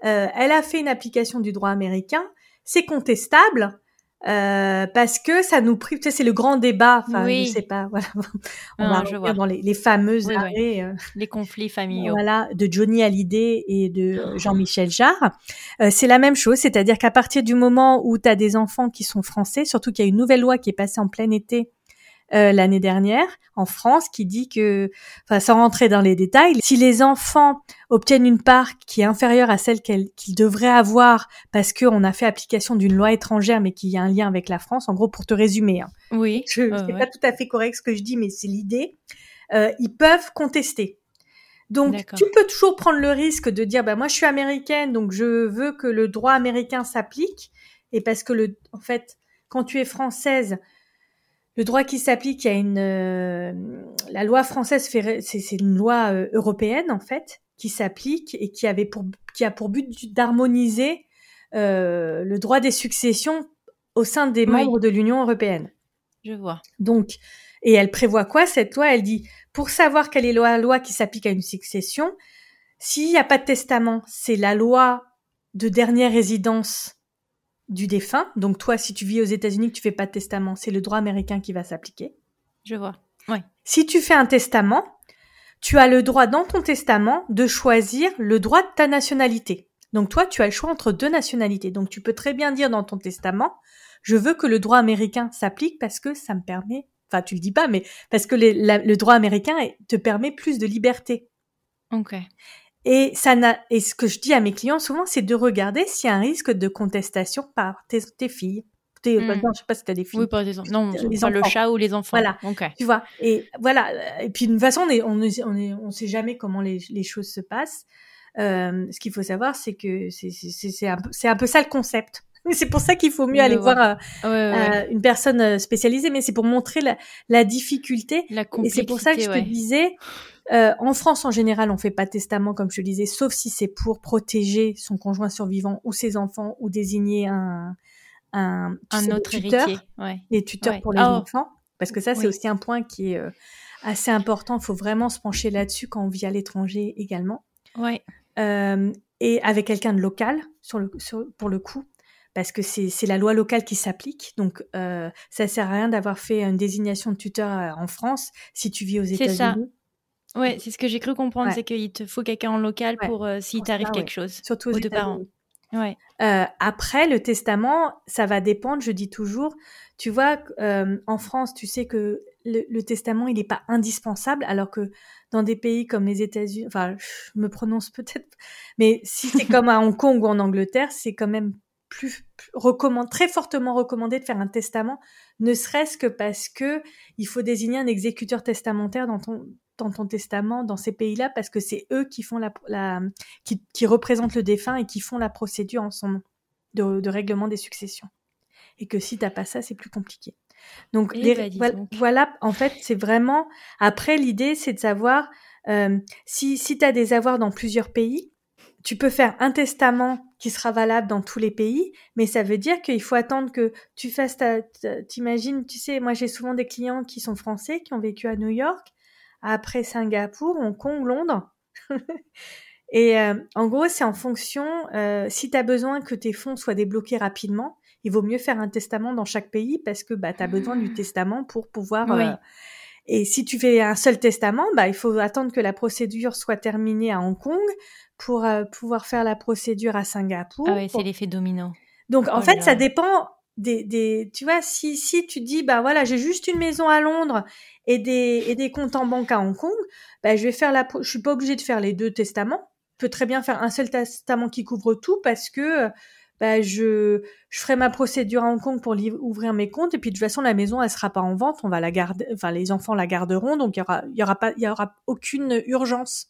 euh, elle a fait une application du droit américain, c'est contestable, euh, parce que ça nous prive, tu sais, c'est le grand débat. Enfin, je sais pas, voilà. On va dans les, les fameuses euh, les conflits familiaux. Voilà, de Johnny Hallyday et de euh, Jean-Michel Jarre. Euh, c'est la même chose, c'est-à-dire qu'à partir du moment où tu as des enfants qui sont français, surtout qu'il y a une nouvelle loi qui est passée en plein été euh, l'année dernière en France qui dit que, enfin sans rentrer dans les détails, si les enfants obtiennent une part qui est inférieure à celle qu'ils devraient avoir parce qu'on a fait application d'une loi étrangère mais qui a un lien avec la France, en gros pour te résumer, hein. oui, je c'est pas tout à fait correct ce que je dis mais c'est l'idée, euh, ils peuvent contester. Donc tu peux toujours prendre le risque de dire bah moi je suis américaine donc je veux que le droit américain s'applique. Et parce que le en fait quand tu es française le droit qui s'applique à une euh, la loi française c'est une loi euh, européenne en fait qui s'applique et qui avait pour qui a pour but d'harmoniser euh, le droit des successions au sein des membres de l'Union européenne. Je vois. Donc et elle prévoit quoi cette loi? Elle dit pour savoir quelle est la loi qui s'applique à une succession, s'il n'y a pas de testament, c'est la loi de dernière résidence du défunt. Donc toi, si tu vis aux États-Unis que tu fais pas de testament, c'est le droit américain qui va s'appliquer. Je vois. Oui. Si tu fais un testament, tu as le droit dans ton testament de choisir le droit de ta nationalité. Donc toi, tu as le choix entre deux nationalités. Donc tu peux très bien dire dans ton testament, je veux que le droit américain s'applique parce que ça me permet, enfin tu le dis pas, mais parce que le droit américain te permet plus de liberté. Ok. Et ça n'a, et ce que je dis à mes clients souvent, c'est de regarder s'il y a un risque de contestation par tes, tes filles. Tes, mmh. non, je sais pas si t'as des filles. Oui, des enfants. Non, les pas le chat ou les enfants. Voilà. Tu vois. Et voilà. Et puis, de toute façon, on est, on est, on, est, on sait jamais comment les, les choses se passent. Euh, ce qu'il faut savoir, c'est que c'est, c'est, c'est un, un peu ça le concept. C'est pour ça qu'il faut mieux aller voir euh, euh, une personne euh, spécialisée, mais c'est pour montrer la, la difficulté. La et c'est pour ça que je te disais, euh, en France, en général, on fait pas de testament, comme je le disais, sauf si c'est pour protéger son conjoint survivant ou ses enfants ou désigner un, un, un autre tuteur, héritier. Ouais. Les tuteurs pour les oh. enfants. Parce que ça, c'est aussi un point qui est euh, assez important. Il faut vraiment se pencher là-dessus quand on vit à l'étranger également. Ouais. Euh, et avec quelqu'un de local, sur le, sur, pour le coup, parce que c'est la loi locale qui s'applique. Donc, euh, ça sert à rien d'avoir fait une désignation de tuteur euh, en France si tu vis aux États-Unis. Ouais, c'est ce que j'ai cru comprendre, c'est qu'il te faut quelqu'un en local pour euh, s'il t'arrive quelque chose. Surtout aux, deux parents. Ouais. Euh, après, le testament, ça va dépendre. Je dis toujours, tu vois, euh, en France, tu sais que le, testament, il n'est pas indispensable, alors que dans des pays comme les États-Unis, enfin, je me prononce peut-être, mais si c'est comme à Hong Kong ou en Angleterre, c'est quand même plus, recommande, très fortement recommandé de faire un testament, ne serait-ce que parce que il faut désigner un exécuteur testamentaire dans ton dans ton testament dans ces pays-là parce que c'est eux qui font la, la qui, qui, représentent le défunt et qui font la procédure en son nom de, de règlement des successions. Et que si t'as pas ça, c'est plus compliqué. Donc, les, bah, voilà, en fait, c'est vraiment. Après, l'idée, c'est de savoir euh, si si t'as des avoirs dans plusieurs pays, tu peux faire un testament qui sera valable dans tous les pays, mais ça veut dire qu'il faut attendre que tu fasses ta, t'imagines, tu sais, moi j'ai souvent des clients qui sont français, qui ont vécu à New York, après Singapour, Hong Kong, Londres. et euh, en gros, c'est en fonction, euh, si tu as besoin que tes fonds soient débloqués rapidement, il vaut mieux faire un testament dans chaque pays parce que bah, tu as besoin du testament pour pouvoir... Euh, Et si tu fais un seul testament, bah, il faut attendre que la procédure soit terminée à Hong Kong pour pouvoir faire la procédure à Singapour. Ah oui, c'est l'effet domino. Donc en oh fait, ça dépend des, des, tu vois, si si tu dis bah voilà, j'ai juste une maison à Londres et des et des comptes en banque à Hong Kong, bah je vais faire la, je suis pas obligée de faire les deux testaments. Je peux très bien faire un seul testament qui couvre tout parce que bah, je, je ferai ma procédure à Hong Kong pour ouvrir mes comptes et puis de toute façon la maison elle sera pas en vente, on va la garder, enfin les enfants la garderont donc il y aura il y aura pas il y aura aucune urgence.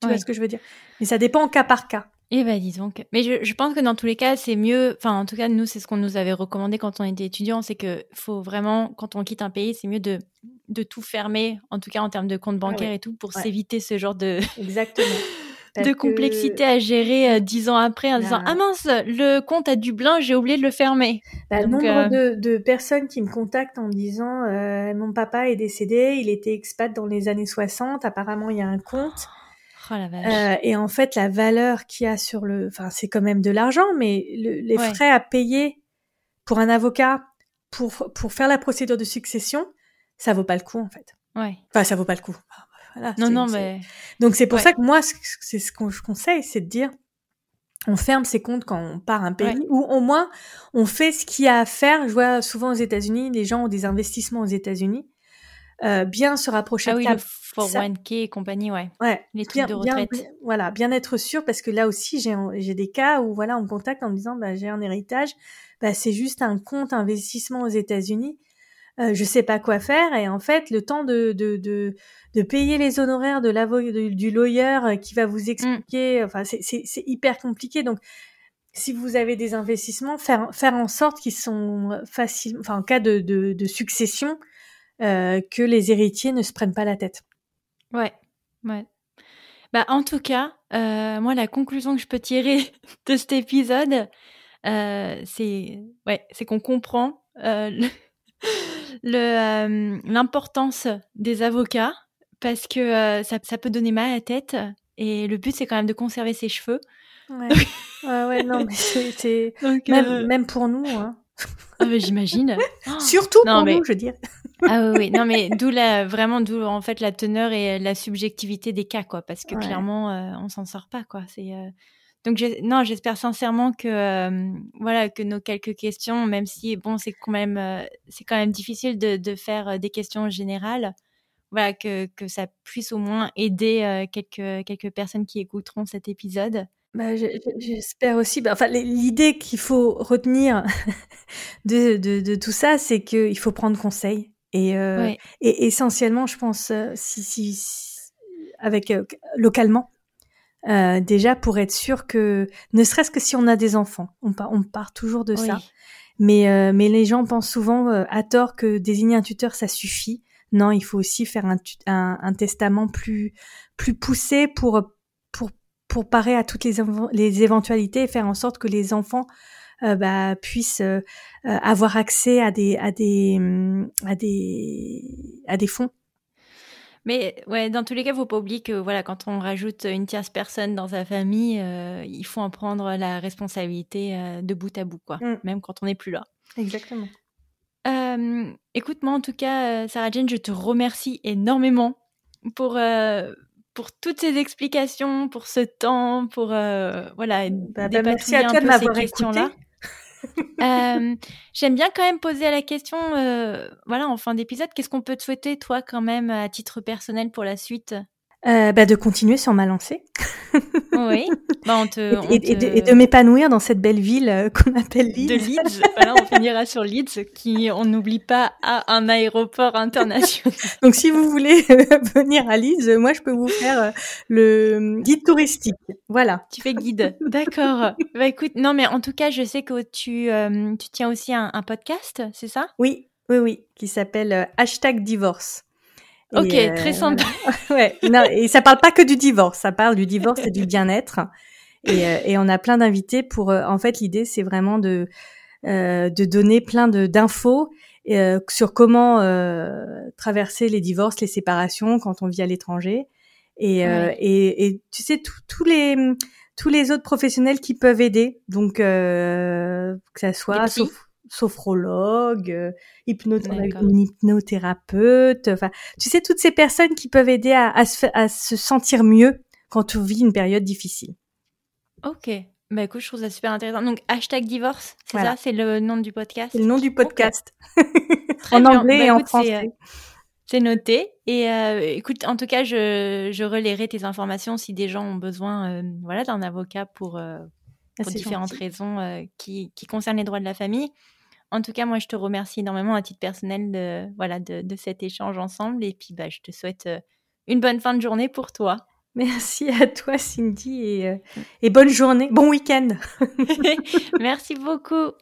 Tu vois ce que je veux dire? Mais ça dépend cas par cas. Eh ben dis donc. Mais je, je pense que dans tous les cas, c'est mieux. Enfin, en tout cas, nous, c'est ce qu'on nous avait recommandé quand on était étudiant, c'est que faut vraiment, quand on quitte un pays, c'est mieux de de tout fermer, en tout cas en termes de compte ah bancaire et tout, pour s'éviter ce genre de exactement de complexité à gérer euh, dix ans après en disant bah. ah mince le compte à Dublin j'ai oublié de le fermer. Bah, le nombre euh, de, personnes qui me contactent en disant euh, mon papa est décédé il était expat dans les années 60 apparemment il y a un compte. Oh, la vache. et en fait la valeur qu'il y a sur le enfin c'est quand même de l'argent mais les frais à payer pour un avocat pour pour faire la procédure de succession ça vaut pas le coup en fait. Ouais. Enfin ça vaut pas le coup non, non, mais. Donc c'est pour ça que moi, c'est ce que je conseille, c'est de dire, on ferme ses comptes quand on part un pays, ou au moins on fait ce qu'il y a à faire. Je vois souvent aux États-Unis, les gens ont des investissements aux États-unis. Euh, bien se rapprocher ah oui, le 401k et compagnie, ouais. Ouais. Les trucs de retraite. voilà, bien être sûr parce que là aussi j'ai j'ai des cas où voilà on me contacte en me disant bah j'ai un héritage, bah c'est juste un compte investissement aux États-Unis euh, je sais pas quoi faire et en fait le temps de de de, de payer les honoraires de l'avocat du lawyer euh, qui va vous mmh. expliquer enfin c'est c'est hyper compliqué donc si vous avez des investissements faire faire en sorte qu'ils sont faciles enfin en cas de de, de succession euh, que les héritiers ne se prennent pas la tête ouais ouais bah en tout cas euh, moi la conclusion que je peux tirer de cet épisode euh, c'est ouais c'est qu'on comprend euh, euh, l'importance des avocats parce que euh, ça, ça, peut donner mal à la tête et le but c'est quand même de conserver ses cheveux. Ouais, ouais, ouais, non, mais c'est même, euh, même, pour nous. Hein. Ah, j'imagine. Surtout pour nous, je veux dire. ah oui, oui, non mais d'où la vraiment d'où en fait la teneur et la subjectivité des cas quoi, parce que clairement on s'en sort pas quoi. C'est donc non, j'espère sincèrement que euh, voilà que nos quelques questions, même si bon c'est quand même euh, c'est quand même difficile de, de, faire euh, des questions générales, voilà que, que ça puisse au moins aider quelques quelques personnes qui écouteront cet épisode. Bah, j'espère aussi. Bah, enfin, l'idée qu'il faut retenir de, de, de, tout ça, c'est qu'il faut prendre conseil. Et, et essentiellement, je pense, si, si, avec localement, euh, déjà pour être sûr que, ne serait-ce que si on a des enfants, on part, on part toujours de ça. Mais, euh, mais les gens pensent souvent euh, à tort que désigner un tuteur, ça suffit. Non, il faut aussi faire un, un, un testament plus, plus poussé pour, pour, pour parer à toutes les, les éventualités et faire en sorte que les enfants bah, puissent avoir accès à des, à des, à des, à des fonds mais ouais, dans tous les cas, faut pas oublier que voilà, quand on rajoute une tierce personne dans sa famille, euh, il faut en prendre la responsabilité euh, de bout à bout, quoi, mm. même quand on n'est plus là. Exactement. Euh, écoute, moi en tout cas, Sarah Jane, je te remercie énormément pour pour toutes ces explications, pour ce temps, pour voilà, bah, bah merci à toi de m'avoir écouté. Euh, j'aime bien quand même poser la question, euh, voilà, en fin d'épisode, qu'est-ce qu'on peut te souhaiter, toi, quand même, à titre personnel pour la suite? Euh, bah, de continuer sur ma lancée. oui. Bah, on te, et, de, m'épanouir dans cette belle ville euh, qu'on appelle Leeds. De Leeds. voilà, on finira sur Leeds, qui, on n'oublie pas, a un aéroport international. Donc, si vous voulez venir à Leeds, moi, je peux vous faire euh, le guide touristique. Voilà. Tu fais guide. D'accord. bah, écoute, non, mais en tout cas, je sais que tu, tu tiens aussi un, un podcast, c'est ça? Oui, oui, oui, qui s'appelle hashtag divorce. Ok, très sympa. ouais, non, et ça parle pas que du divorce, ça parle du divorce et du bien-être. Et, euh, et, on a plein d'invités pour. Euh, en fait, l'idée c'est vraiment de euh, de donner plein de d'infos euh, sur comment traverser les divorces, les séparations quand on vit à l'étranger. Et, et, et, tu sais tous les tous les autres professionnels qui peuvent aider. Donc que ça soit sophrologue, euh, une hypnothérapeute. Enfin, tu sais, toutes ces personnes qui peuvent aider à, se, à se sentir mieux quand on vit une période difficile. Ok. Bah écoute, je trouve ça super intéressant. Donc, hashtag divorce, c'est ça? C'est le nom du podcast? C'est le nom du podcast. en anglais bah, et en français. Euh, c'est noté. Et euh, écoute, en tout cas, je, je relayerai tes informations si des gens ont besoin euh, voilà, d'un avocat pour, euh, ah, pour différentes raisons qui, qui concernent les droits de la famille. En tout cas, moi, je te remercie énormément à titre personnel de, voilà, de, de cet échange ensemble. Et puis, bah, je te souhaite une bonne fin de journée pour toi. Merci à toi, Cindy, et, et bonne journée, bon week-end. Merci beaucoup.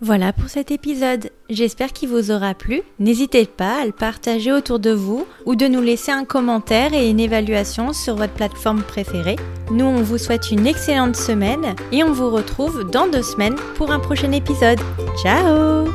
Voilà pour cet épisode. J'espère qu'il vous aura plu. N'hésitez pas à le partager autour de vous ou de nous laisser un commentaire et une évaluation sur votre plateforme préférée. Nous, on vous souhaite une excellente semaine et on vous retrouve dans deux semaines pour un prochain épisode. Ciao